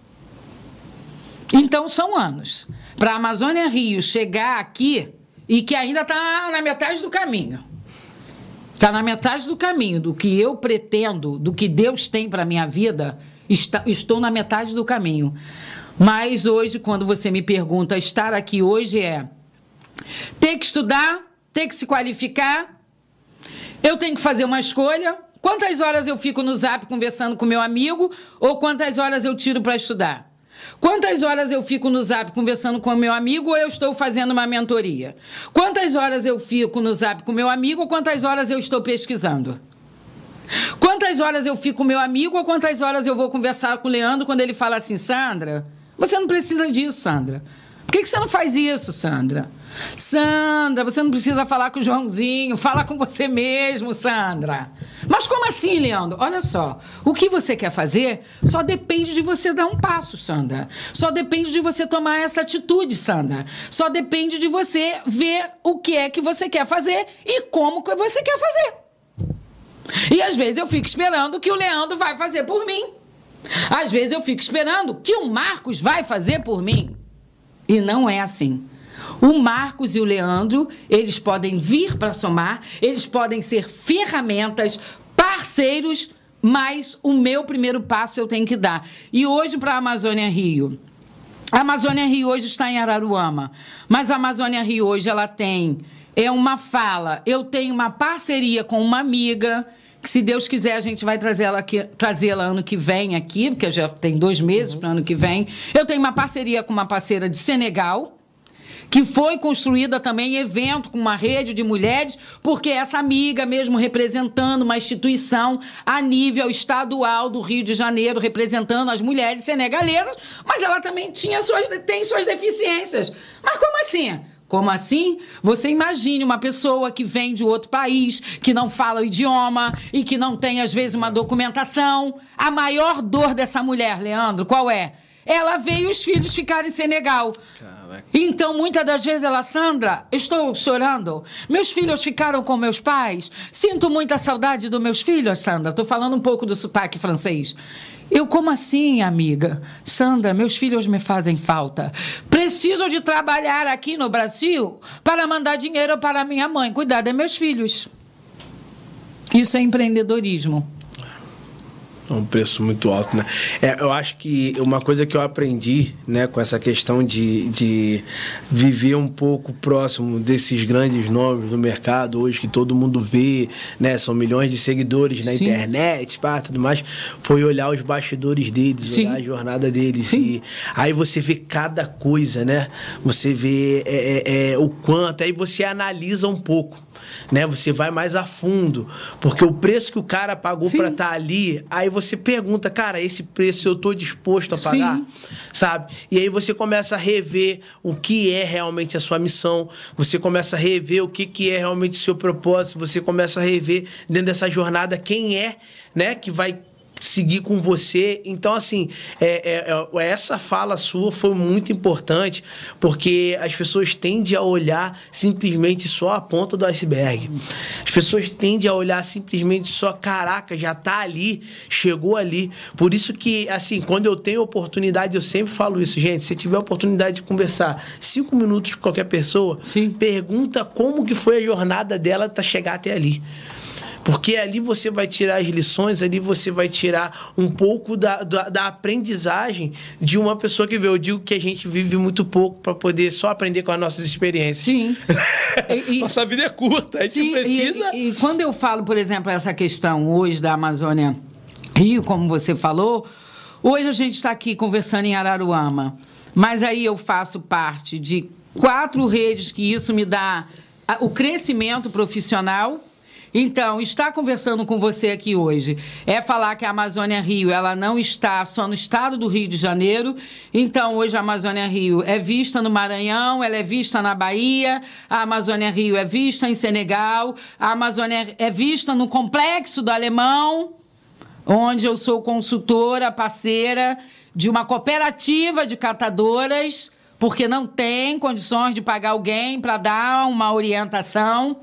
Então são anos. Para a Amazônia Rio chegar aqui e que ainda está na metade do caminho. Está na metade do caminho do que eu pretendo, do que Deus tem para minha vida. Está, estou na metade do caminho. Mas hoje, quando você me pergunta, estar aqui hoje é ter que estudar, ter que se qualificar. Eu tenho que fazer uma escolha. Quantas horas eu fico no zap conversando com meu amigo ou quantas horas eu tiro para estudar? Quantas horas eu fico no zap conversando com meu amigo ou eu estou fazendo uma mentoria? Quantas horas eu fico no zap com meu amigo ou quantas horas eu estou pesquisando? Quantas horas eu fico com meu amigo ou quantas horas eu vou conversar com o Leandro quando ele fala assim, Sandra, você não precisa disso, Sandra. Por que, que você não faz isso, Sandra? Sandra, você não precisa falar com o Joãozinho, fala com você mesmo, Sandra. Mas como assim, Leandro? Olha só, o que você quer fazer só depende de você dar um passo, Sandra. Só depende de você tomar essa atitude, Sandra. Só depende de você ver o que é que você quer fazer e como você quer fazer. E às vezes eu fico esperando que o Leandro vai fazer por mim. Às vezes eu fico esperando que o Marcos vai fazer por mim. E não é assim. O Marcos e o Leandro, eles podem vir para somar, eles podem ser ferramentas, parceiros, mas o meu primeiro passo eu tenho que dar. E hoje para a Amazônia Rio, a Amazônia Rio hoje está em Araruama, mas a Amazônia Rio hoje ela tem é uma fala. Eu tenho uma parceria com uma amiga que se Deus quiser a gente vai trazê-la trazê-la ano que vem aqui, porque já tem dois meses uhum. para ano que vem. Eu tenho uma parceria com uma parceira de Senegal que foi construída também evento com uma rede de mulheres, porque essa amiga, mesmo representando uma instituição a nível estadual do Rio de Janeiro, representando as mulheres senegalesas, mas ela também tinha suas, tem suas deficiências. Mas como assim? Como assim? Você imagine uma pessoa que vem de outro país, que não fala o idioma e que não tem, às vezes, uma documentação. A maior dor dessa mulher, Leandro, qual é? Ela veio os filhos ficarem em Senegal. Caraca. Então, muitas das vezes ela, Sandra, estou chorando. Meus filhos ficaram com meus pais. Sinto muita saudade dos meus filhos, Sandra. Estou falando um pouco do sotaque francês. Eu, como assim, amiga? Sandra, meus filhos me fazem falta. Preciso de trabalhar aqui no Brasil para mandar dinheiro para minha mãe. Cuidar dos meus filhos. Isso é empreendedorismo. É um preço muito alto, né? É, eu acho que uma coisa que eu aprendi, né, com essa questão de, de viver um pouco próximo desses grandes nomes do mercado hoje que todo mundo vê, né? São milhões de seguidores na Sim. internet, pá, tudo mais, foi olhar os bastidores deles, Sim. olhar a jornada deles. Sim. E aí você vê cada coisa, né? Você vê é, é, é o quanto, aí você analisa um pouco né? Você vai mais a fundo, porque o preço que o cara pagou para estar tá ali, aí você pergunta, cara, esse preço eu tô disposto a pagar, Sim. sabe? E aí você começa a rever o que é realmente a sua missão, você começa a rever o que, que é realmente o seu propósito, você começa a rever dentro dessa jornada quem é, né, que vai seguir com você. Então, assim, é, é, é, essa fala sua foi muito importante, porque as pessoas tendem a olhar simplesmente só a ponta do iceberg. As pessoas tendem a olhar simplesmente só, caraca, já tá ali, chegou ali. Por isso que, assim, quando eu tenho oportunidade, eu sempre falo isso, gente, se tiver oportunidade de conversar cinco minutos com qualquer pessoa, Sim. pergunta como que foi a jornada dela para chegar até ali. Porque ali você vai tirar as lições, ali você vai tirar um pouco da, da, da aprendizagem de uma pessoa que vê. Eu digo que a gente vive muito pouco para poder só aprender com as nossas experiências. Sim. E, Nossa vida é curta, a gente sim, precisa. E, e, e quando eu falo, por exemplo, essa questão hoje da Amazônia Rio, como você falou, hoje a gente está aqui conversando em Araruama, mas aí eu faço parte de quatro redes que isso me dá o crescimento profissional então, estar conversando com você aqui hoje é falar que a Amazônia Rio ela não está só no estado do Rio de Janeiro. Então, hoje a Amazônia Rio é vista no Maranhão, ela é vista na Bahia, a Amazônia Rio é vista em Senegal, a Amazônia é vista no Complexo do Alemão, onde eu sou consultora, parceira de uma cooperativa de catadoras porque não tem condições de pagar alguém para dar uma orientação.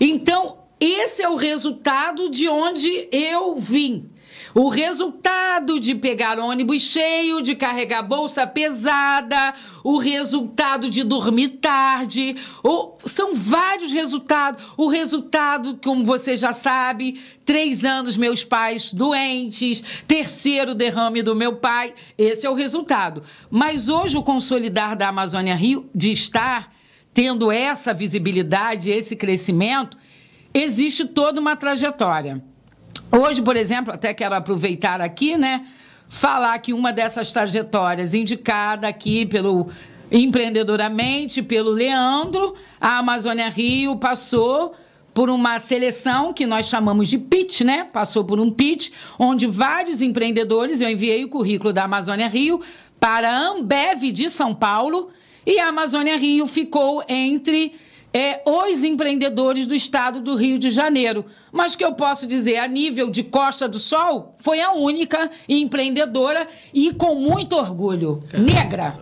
Então, esse é o resultado de onde eu vim. O resultado de pegar ônibus cheio, de carregar bolsa pesada, o resultado de dormir tarde, ou, são vários resultados. O resultado, como você já sabe, três anos meus pais doentes, terceiro derrame do meu pai, esse é o resultado. Mas hoje o consolidar da Amazônia Rio, de estar tendo essa visibilidade, esse crescimento, existe toda uma trajetória. Hoje, por exemplo, até quero aproveitar aqui, né? Falar que uma dessas trajetórias indicada aqui pelo empreendedoramente pelo Leandro, a Amazônia Rio passou por uma seleção que nós chamamos de pitch, né? Passou por um pitch onde vários empreendedores, eu enviei o currículo da Amazônia Rio para a Ambev de São Paulo e a Amazônia Rio ficou entre é, os empreendedores do estado do Rio de Janeiro. Mas que eu posso dizer, a nível de Costa do Sol, foi a única empreendedora e com muito orgulho. Negra.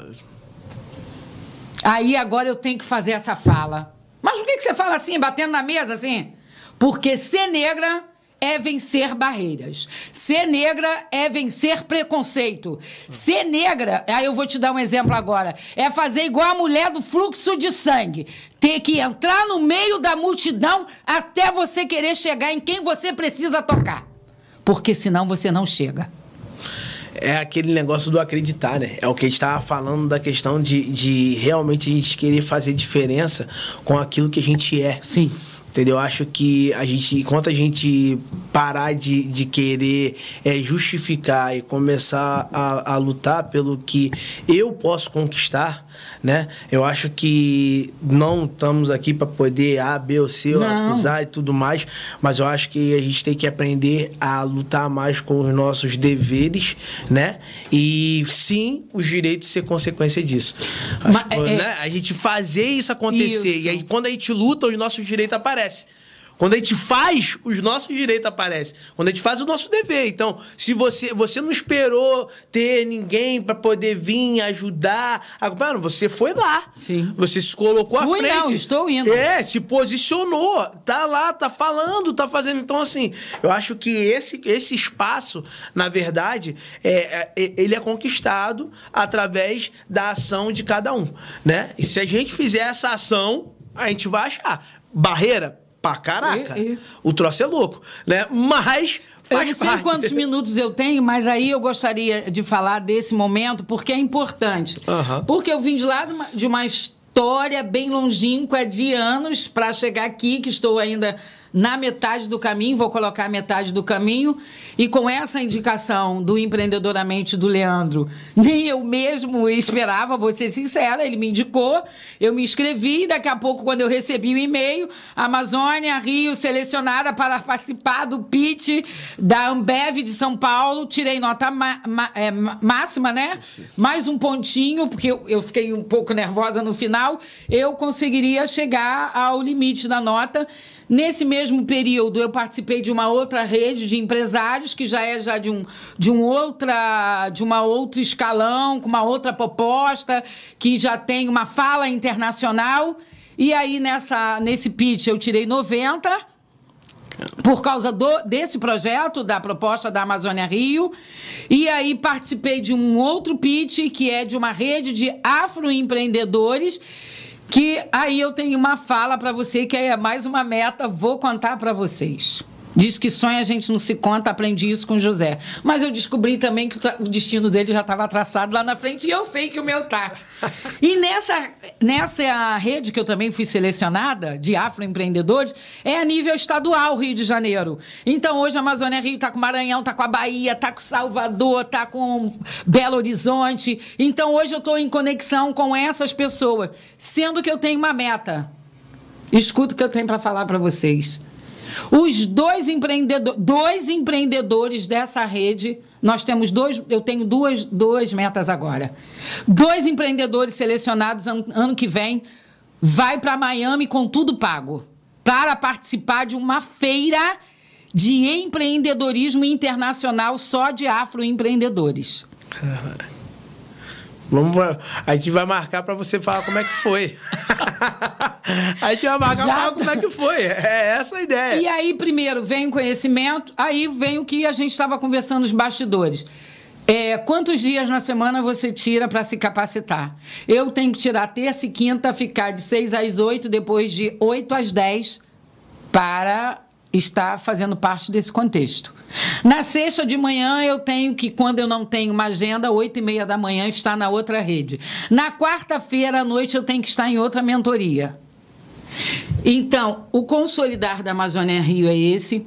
Aí agora eu tenho que fazer essa fala. Mas por que, que você fala assim, batendo na mesa assim? Porque ser negra é vencer barreiras. Ser negra é vencer preconceito. Ser negra, aí eu vou te dar um exemplo agora, é fazer igual a mulher do fluxo de sangue. Ter que entrar no meio da multidão até você querer chegar em quem você precisa tocar. Porque senão você não chega. É aquele negócio do acreditar, né? É o que a gente estava falando da questão de, de realmente a gente querer fazer diferença com aquilo que a gente é. Sim. Entendeu? Acho que a gente, enquanto a gente parar de, de querer é, justificar e começar a, a lutar pelo que eu posso conquistar, né? Eu acho que não estamos aqui para poder A, B ou C, Não. acusar e tudo mais, mas eu acho que a gente tem que aprender a lutar mais com os nossos deveres, né? E sim, os direitos ser consequência disso. Mas, que, é- né? A gente fazer isso acontecer. Isso. E aí, quando a gente luta, os nossos direitos aparecem. Quando a gente faz, os nossos direitos aparecem. Quando a gente faz o nosso dever. Então, se você, você não esperou ter ninguém para poder vir ajudar, mano, você foi lá. Sim. Você se colocou à Fui frente. não, estou indo. É, se posicionou, tá lá, tá falando, tá fazendo. Então, assim, eu acho que esse, esse espaço, na verdade, é, é- ele é conquistado através da ação de cada um, né? E se a gente fizer essa ação, a gente vai achar. Barreira? Pra caraca. E- e- O troço é louco, né? Mas Eu faz não sei parte. quantos minutos eu tenho, mas aí eu gostaria de falar desse momento, porque é importante. Aham. Porque eu vim de lá de uma, de uma história bem longínqua de anos para chegar aqui, que estou ainda na metade do caminho, vou colocar a metade do caminho, e com essa indicação do empreendedoramente do Leandro, nem eu mesmo esperava, vou ser sincera, ele me indicou, eu me inscrevi, e daqui a pouco, quando eu recebi o e-mail, Amazônia Rio selecionada para participar do pitch da Ambev de São Paulo, tirei nota é, ma- máxima, né? Mais um pontinho, porque eu, eu fiquei um pouco nervosa no final, eu conseguiria chegar ao limite da nota. Nesse mesmo período, eu participei de uma outra rede de empresários, que já é já de um, de um outra, de uma outro escalão, com uma outra proposta, que já tem uma fala internacional. E aí, nessa, nesse pitch, eu tirei 90 por causa do- desse projeto, da proposta da Amazônia Rio. E aí participei de um outro pitch, que é de uma rede de afroempreendedores, que aí eu tenho uma fala para você, que é mais uma meta, vou contar para vocês. Diz que sonha a gente não se conta, aprendi isso com José. Mas eu descobri também que o destino dele já estava traçado lá na frente e eu sei que o meu tá. E nessa, nessa rede que eu também fui selecionada, de afroempreendedores, é a nível estadual Rio de Janeiro. Então hoje a Amazônia Rio está com Maranhão, está com a Bahia, está com Salvador, está com Belo Horizonte. Então hoje eu estou em conexão com essas pessoas, sendo que eu tenho uma meta. Escuta o que eu tenho para falar para vocês. Os dois, empreendedor, dois empreendedores dessa rede, nós temos dois, eu tenho duas, duas metas agora. Dois empreendedores selecionados ano, ano que vem vai para Miami com tudo pago para participar de uma feira de empreendedorismo internacional só de afroempreendedores. Vamos, a gente vai marcar para você falar como é que foi. a gente vai marcar para falar como é que foi. É essa a ideia. E aí, primeiro, vem o conhecimento, aí vem o que a gente estava conversando nos bastidores. É, quantos dias na semana você tira para se capacitar? Eu tenho que tirar terça e quinta, ficar de 6 às 8, depois de 8 às 10, para estar fazendo parte desse contexto. Na sexta de manhã, eu tenho que, quando eu não tenho uma agenda, 8 e meia da manhã, estar na outra rede. Na quarta-feira à noite, eu tenho que estar em outra mentoria. Então, o consolidar da Amazônia Rio é esse.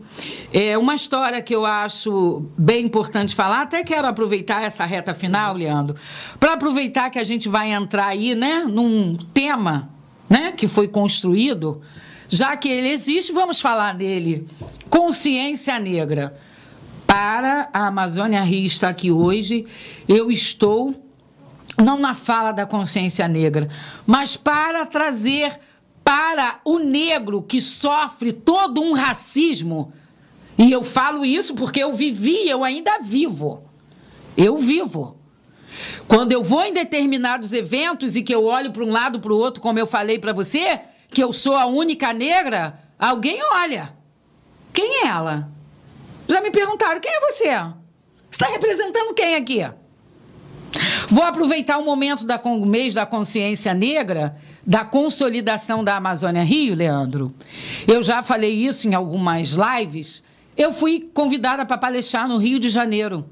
É uma história que eu acho bem importante falar. Até quero aproveitar essa reta final, Leandro, para aproveitar que a gente vai entrar aí, né, num tema, né, que foi construído, já que ele existe, vamos falar dele. Consciência negra. Para a Amazônia Rio estar aqui hoje, eu estou não na fala da consciência negra, mas para trazer para o negro que sofre todo um racismo. E eu falo isso porque eu vivi, eu ainda vivo. Eu vivo. Quando eu vou em determinados eventos e que eu olho para um lado para o outro, como eu falei para você, que eu sou a única negra, alguém olha. Quem é ela? Já me perguntaram, quem é você? Está representando quem aqui? Vou aproveitar o momento da mês da consciência negra da consolidação da Amazônia Rio, Leandro, eu já falei isso em algumas lives. Eu fui convidada para palestrar no Rio de Janeiro.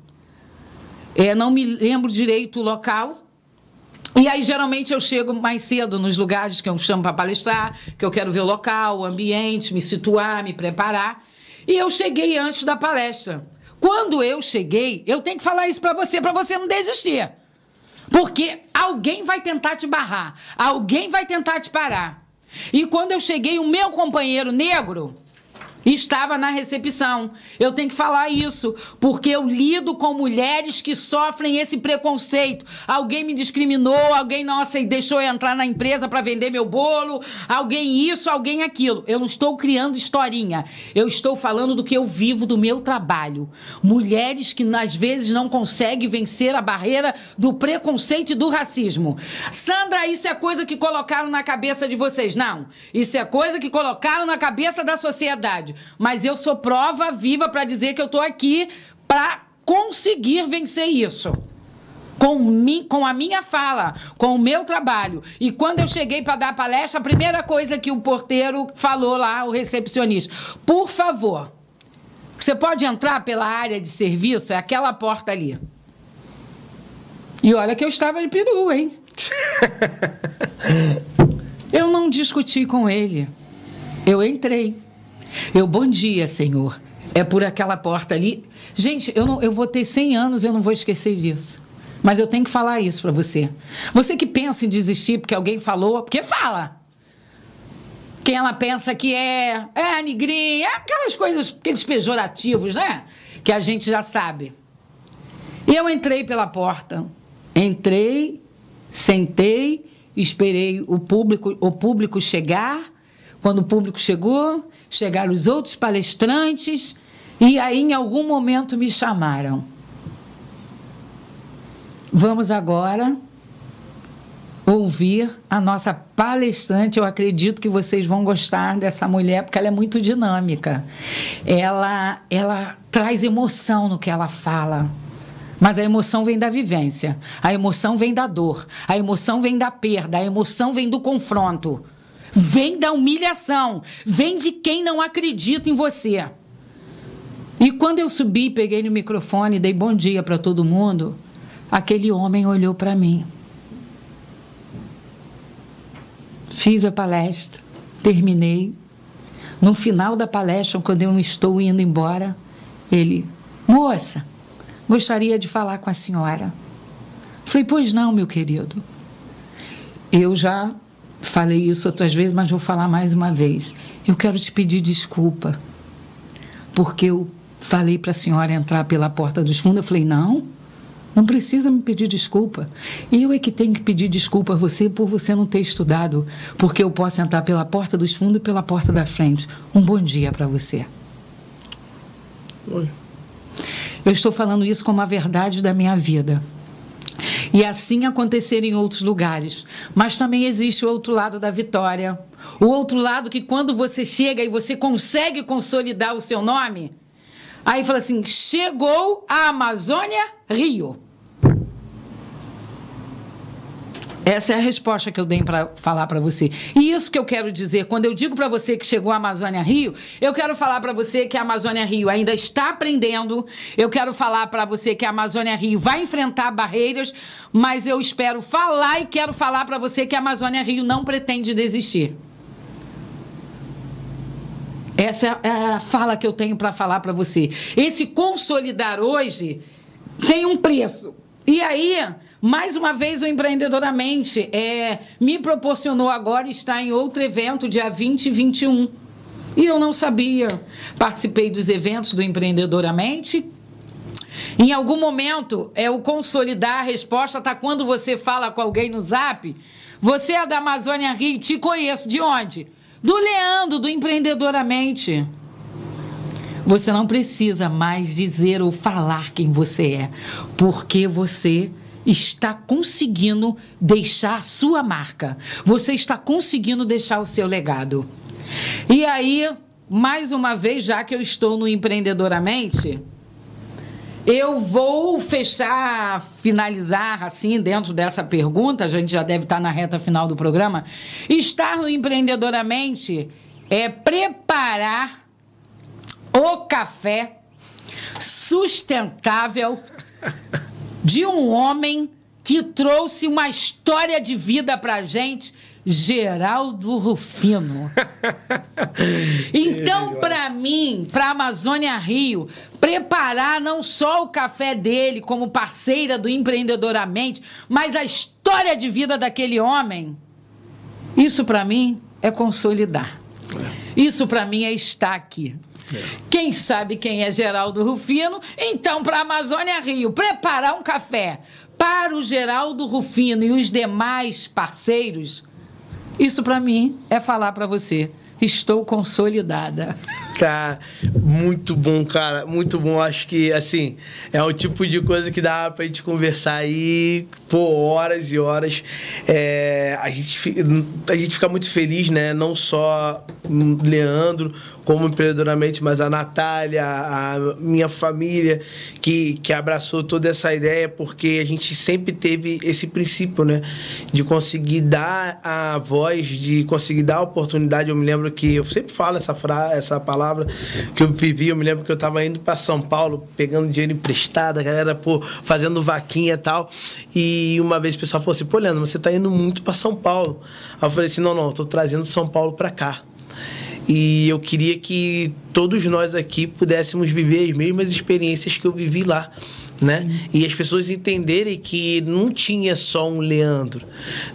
É, não me lembro direito o local. E aí, geralmente, eu chego mais cedo nos lugares que eu chamo para palestrar, que eu quero ver o local, o ambiente, me situar, me preparar. E eu cheguei antes da palestra. Quando eu cheguei, eu tenho que falar isso para você, para você não desistir. Porque alguém vai tentar te barrar, alguém vai tentar te parar. E quando eu cheguei, o meu companheiro negro estava na recepção. Eu tenho que falar isso, porque eu lido com mulheres que sofrem esse preconceito. Alguém me discriminou, alguém não deixou eu entrar na empresa para vender meu bolo, alguém isso, alguém aquilo. Eu não estou criando historinha. Eu estou falando do que eu vivo do meu trabalho. Mulheres que às vezes não conseguem vencer a barreira do preconceito e do racismo. Sandra, isso é coisa que colocaram na cabeça de vocês. Não. Isso é coisa que colocaram na cabeça da sociedade mas eu sou prova viva para dizer que eu estou aqui para conseguir vencer isso. Com, com a minha fala, com o meu trabalho. E quando eu cheguei para dar a palestra, a primeira coisa que o porteiro falou lá, o recepcionista, por favor, você pode entrar pela área de serviço, é aquela porta ali. E olha que eu estava de peru, hein? eu não discuti com ele. Eu entrei. Eu, bom dia, Senhor. É por aquela porta ali. Gente, eu, não, eu vou ter 100 anos, eu não vou esquecer disso. Mas eu tenho que falar isso para você. Você que pensa em desistir porque alguém falou, porque fala. Quem ela pensa que é, é negrinha, é aquelas coisas, aqueles pejorativos, né? Que a gente já sabe. E eu entrei pela porta. Entrei, sentei, esperei o público, o público chegar. Quando o público chegou, chegaram os outros palestrantes e aí em algum momento me chamaram. Vamos agora ouvir a nossa palestrante. Eu acredito que vocês vão gostar dessa mulher porque ela é muito dinâmica. Ela ela traz emoção no que ela fala. Mas a emoção vem da vivência, a emoção vem da dor, a emoção vem da perda, a emoção vem do confronto vem da humilhação, vem de quem não acredita em você. E quando eu subi, peguei no microfone, dei bom dia para todo mundo, aquele homem olhou para mim. Fiz a palestra, terminei. No final da palestra, quando eu estou indo embora, ele, moça, gostaria de falar com a senhora. Falei, pois não, meu querido. Eu já Falei isso outras vezes, mas vou falar mais uma vez. Eu quero te pedir desculpa, porque eu falei para a senhora entrar pela porta dos fundos. Eu falei: não, não precisa me pedir desculpa. Eu é que tenho que pedir desculpa a você por você não ter estudado, porque eu posso entrar pela porta dos fundos e pela porta da frente. Um bom dia para você. Oi. Eu estou falando isso como a verdade da minha vida. E assim acontecer em outros lugares. Mas também existe o outro lado da vitória. O outro lado que quando você chega e você consegue consolidar o seu nome, aí fala assim: chegou a Amazônia Rio. Essa é a resposta que eu dei para falar para você. E isso que eu quero dizer, quando eu digo para você que chegou a Amazônia Rio, eu quero falar para você que a Amazônia Rio ainda está aprendendo. Eu quero falar para você que a Amazônia Rio vai enfrentar barreiras, mas eu espero falar e quero falar para você que a Amazônia Rio não pretende desistir. Essa é a fala que eu tenho para falar para você. Esse consolidar hoje tem um preço. E aí, mais uma vez, o Empreendedoramente é, me proporcionou agora estar em outro evento, dia 20 e 21. E eu não sabia. Participei dos eventos do Empreendedoramente. Em algum momento, é o consolidar a resposta está quando você fala com alguém no zap. Você é da Amazônia Rio, te conheço. De onde? Do Leandro, do Empreendedoramente. Você não precisa mais dizer ou falar quem você é, porque você está conseguindo deixar sua marca. Você está conseguindo deixar o seu legado. E aí, mais uma vez, já que eu estou no Empreendedoramente, eu vou fechar, finalizar assim, dentro dessa pergunta, a gente já deve estar na reta final do programa. Estar no Empreendedoramente é preparar o café sustentável de um homem que trouxe uma história de vida pra gente, Geraldo Rufino. Então, para mim, para Amazônia Rio, preparar não só o café dele como parceira do Empreendedoramente, mas a história de vida daquele homem, isso para mim é consolidar. É. Isso para mim é estar aqui. É. Quem sabe quem é Geraldo Rufino? Então, para a Amazônia Rio, preparar um café para o Geraldo Rufino e os demais parceiros, isso para mim é falar para você. Estou consolidada. Cara, muito bom, cara. Muito bom. Acho que, assim, é o tipo de coisa que dá pra gente conversar aí por horas e horas. É, a, gente, a gente fica muito feliz, né? Não só Leandro, como empreendedoramente, mas a Natália, a minha família, que, que abraçou toda essa ideia, porque a gente sempre teve esse princípio, né? De conseguir dar a voz, de conseguir dar a oportunidade. Eu me lembro que eu sempre falo essa, frase, essa palavra palavra que eu vivi. Eu me lembro que eu estava indo para São Paulo, pegando dinheiro emprestado, a galera, pô, fazendo vaquinha e tal. E uma vez o pessoal falou assim: pô, Leandro, você está indo muito para São Paulo. Aí eu falei assim: não, não, estou trazendo São Paulo para cá. E eu queria que todos nós aqui pudéssemos viver as mesmas experiências que eu vivi lá né? E as pessoas entenderem que não tinha só um Leandro,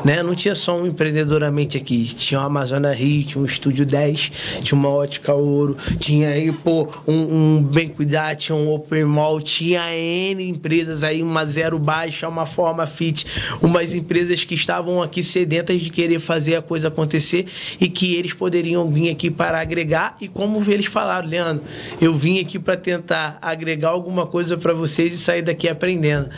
né? Não tinha só um empreendedoramente aqui. Tinha o Amazônia Rio, tinha um Estúdio 10, tinha uma Ótica Ouro, tinha aí, pô, um, um Bem Cuidar, tinha um Open Mall, tinha N empresas aí, uma Zero Baixa, uma Forma Fit, umas empresas que estavam aqui sedentas de querer fazer a coisa acontecer e que eles poderiam vir aqui para agregar e como eles falaram, Leandro, eu vim aqui para tentar agregar alguma coisa para vocês e sair daqui aprendendo.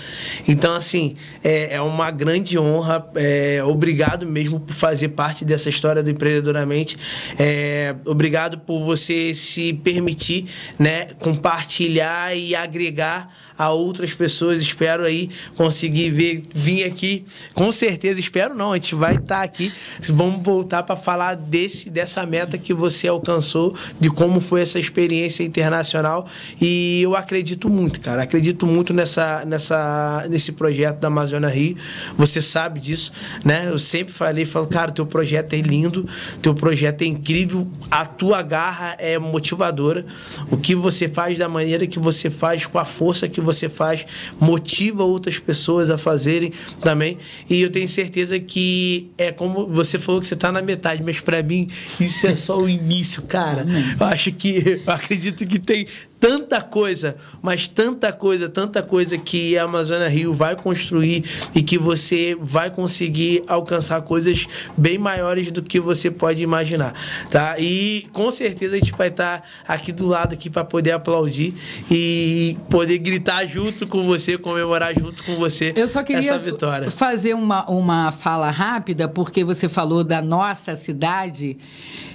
Então, assim, é, é uma grande honra. É, obrigado mesmo por fazer parte dessa história do Empreendedoramente. É, obrigado por você se permitir né, compartilhar e agregar a outras pessoas. Espero aí conseguir ver, vir aqui. Com certeza, espero não, a gente vai estar tá aqui. Vamos voltar para falar desse, dessa meta que você alcançou, de como foi essa experiência internacional. E eu acredito muito, cara. Acredito muito nessa, nessa, nesse projeto da Amazônia Rio. Você sabe disso, né? Eu sempre falei, falo, cara, teu projeto é lindo, teu projeto é incrível, a tua garra é motivadora. O que você faz da maneira que você faz, com a força que você faz motiva outras pessoas a fazerem também. E eu tenho certeza que é como você falou que você está na metade, mas para mim isso é só o início, cara. Eu acho que, eu acredito que tem tanta coisa, mas tanta coisa, tanta coisa que a Amazônia Rio vai construir e que você vai conseguir alcançar coisas bem maiores do que você pode imaginar, tá? E com certeza a gente vai estar aqui do lado aqui para poder aplaudir e poder gritar junto com você, comemorar junto com você Eu só queria essa vitória. fazer uma, uma fala rápida, porque você falou da nossa cidade.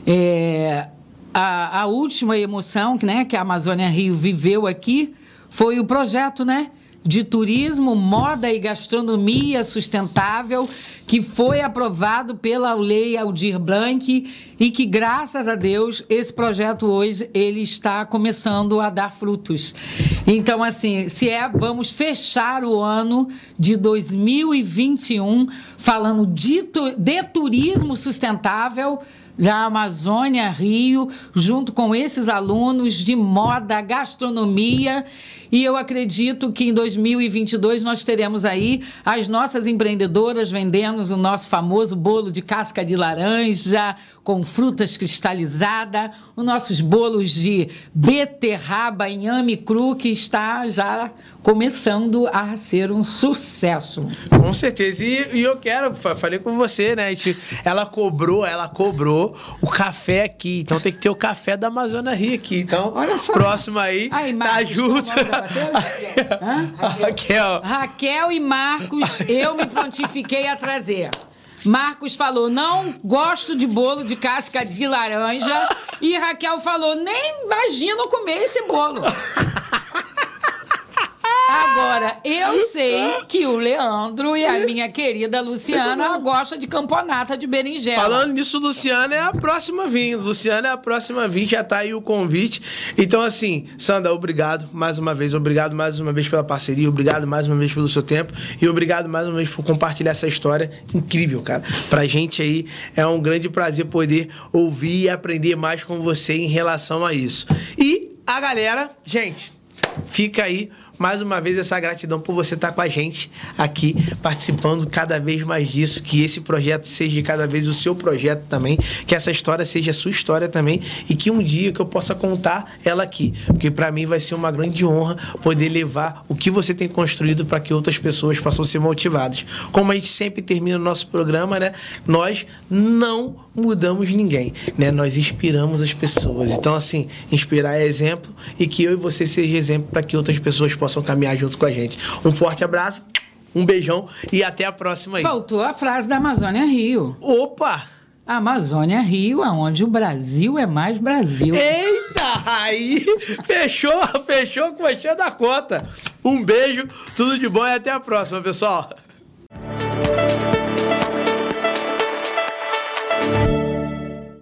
É, a, a última emoção né, que a Amazônia Rio viveu aqui foi o projeto, né? De turismo, moda e gastronomia sustentável, que foi aprovado pela Lei Aldir Blanc e que, graças a Deus, esse projeto hoje ele está começando a dar frutos. Então, assim, se é, vamos fechar o ano de 2021 falando de, de turismo sustentável da Amazônia Rio, junto com esses alunos de moda, gastronomia. E eu acredito que em 2022 nós teremos aí as nossas empreendedoras vendendo o nosso famoso bolo de casca de laranja com frutas cristalizadas, os nossos bolos de beterraba, inhame cru, que está já começando a ser um sucesso. Com certeza. E, e eu quero, fa- falei com você, né? ela cobrou, ela cobrou o café aqui. Então tem que ter o café da Amazônia Rio aqui. Então, Olha só. próximo aí, tá Marcos, junto. como o nome da você? Hã? Raquel. Raquel e Marcos, eu me prontifiquei a trazer. Marcos falou, não gosto de bolo de casca de laranja. E Raquel falou, nem imagino comer esse bolo. Agora, eu sei que o Leandro e a minha querida Luciana gostam de camponata de berinjela. Falando nisso, Luciana é a próxima a vir. Luciana é a próxima a vir, já tá aí o convite. Então, assim, Sandra, obrigado mais uma vez. Obrigado mais uma vez pela parceria. Obrigado mais uma vez pelo seu tempo. E obrigado mais uma vez por compartilhar essa história incrível, cara. Pra gente aí é um grande prazer poder ouvir e aprender mais com você em relação a isso. E a galera, gente, fica aí mais uma vez essa gratidão por você estar com a gente aqui participando cada vez mais disso, que esse projeto seja cada vez o seu projeto também, que essa história seja a sua história também e que um dia que eu possa contar ela aqui, porque para mim vai ser uma grande honra poder levar o que você tem construído para que outras pessoas possam ser motivadas. Como a gente sempre termina o nosso programa, né? Nós não mudamos ninguém, né? Nós inspiramos as pessoas. Então assim, inspirar é exemplo e que eu e você seja exemplo para que outras pessoas possam caminhar junto com a gente. Um forte abraço, um beijão e até a próxima aí. Faltou a frase da Amazônia Rio. Opa! Amazônia Rio, aonde o Brasil é mais Brasil. Eita! Aí fechou, fechou com a da conta. Um beijo, tudo de bom e até a próxima, pessoal.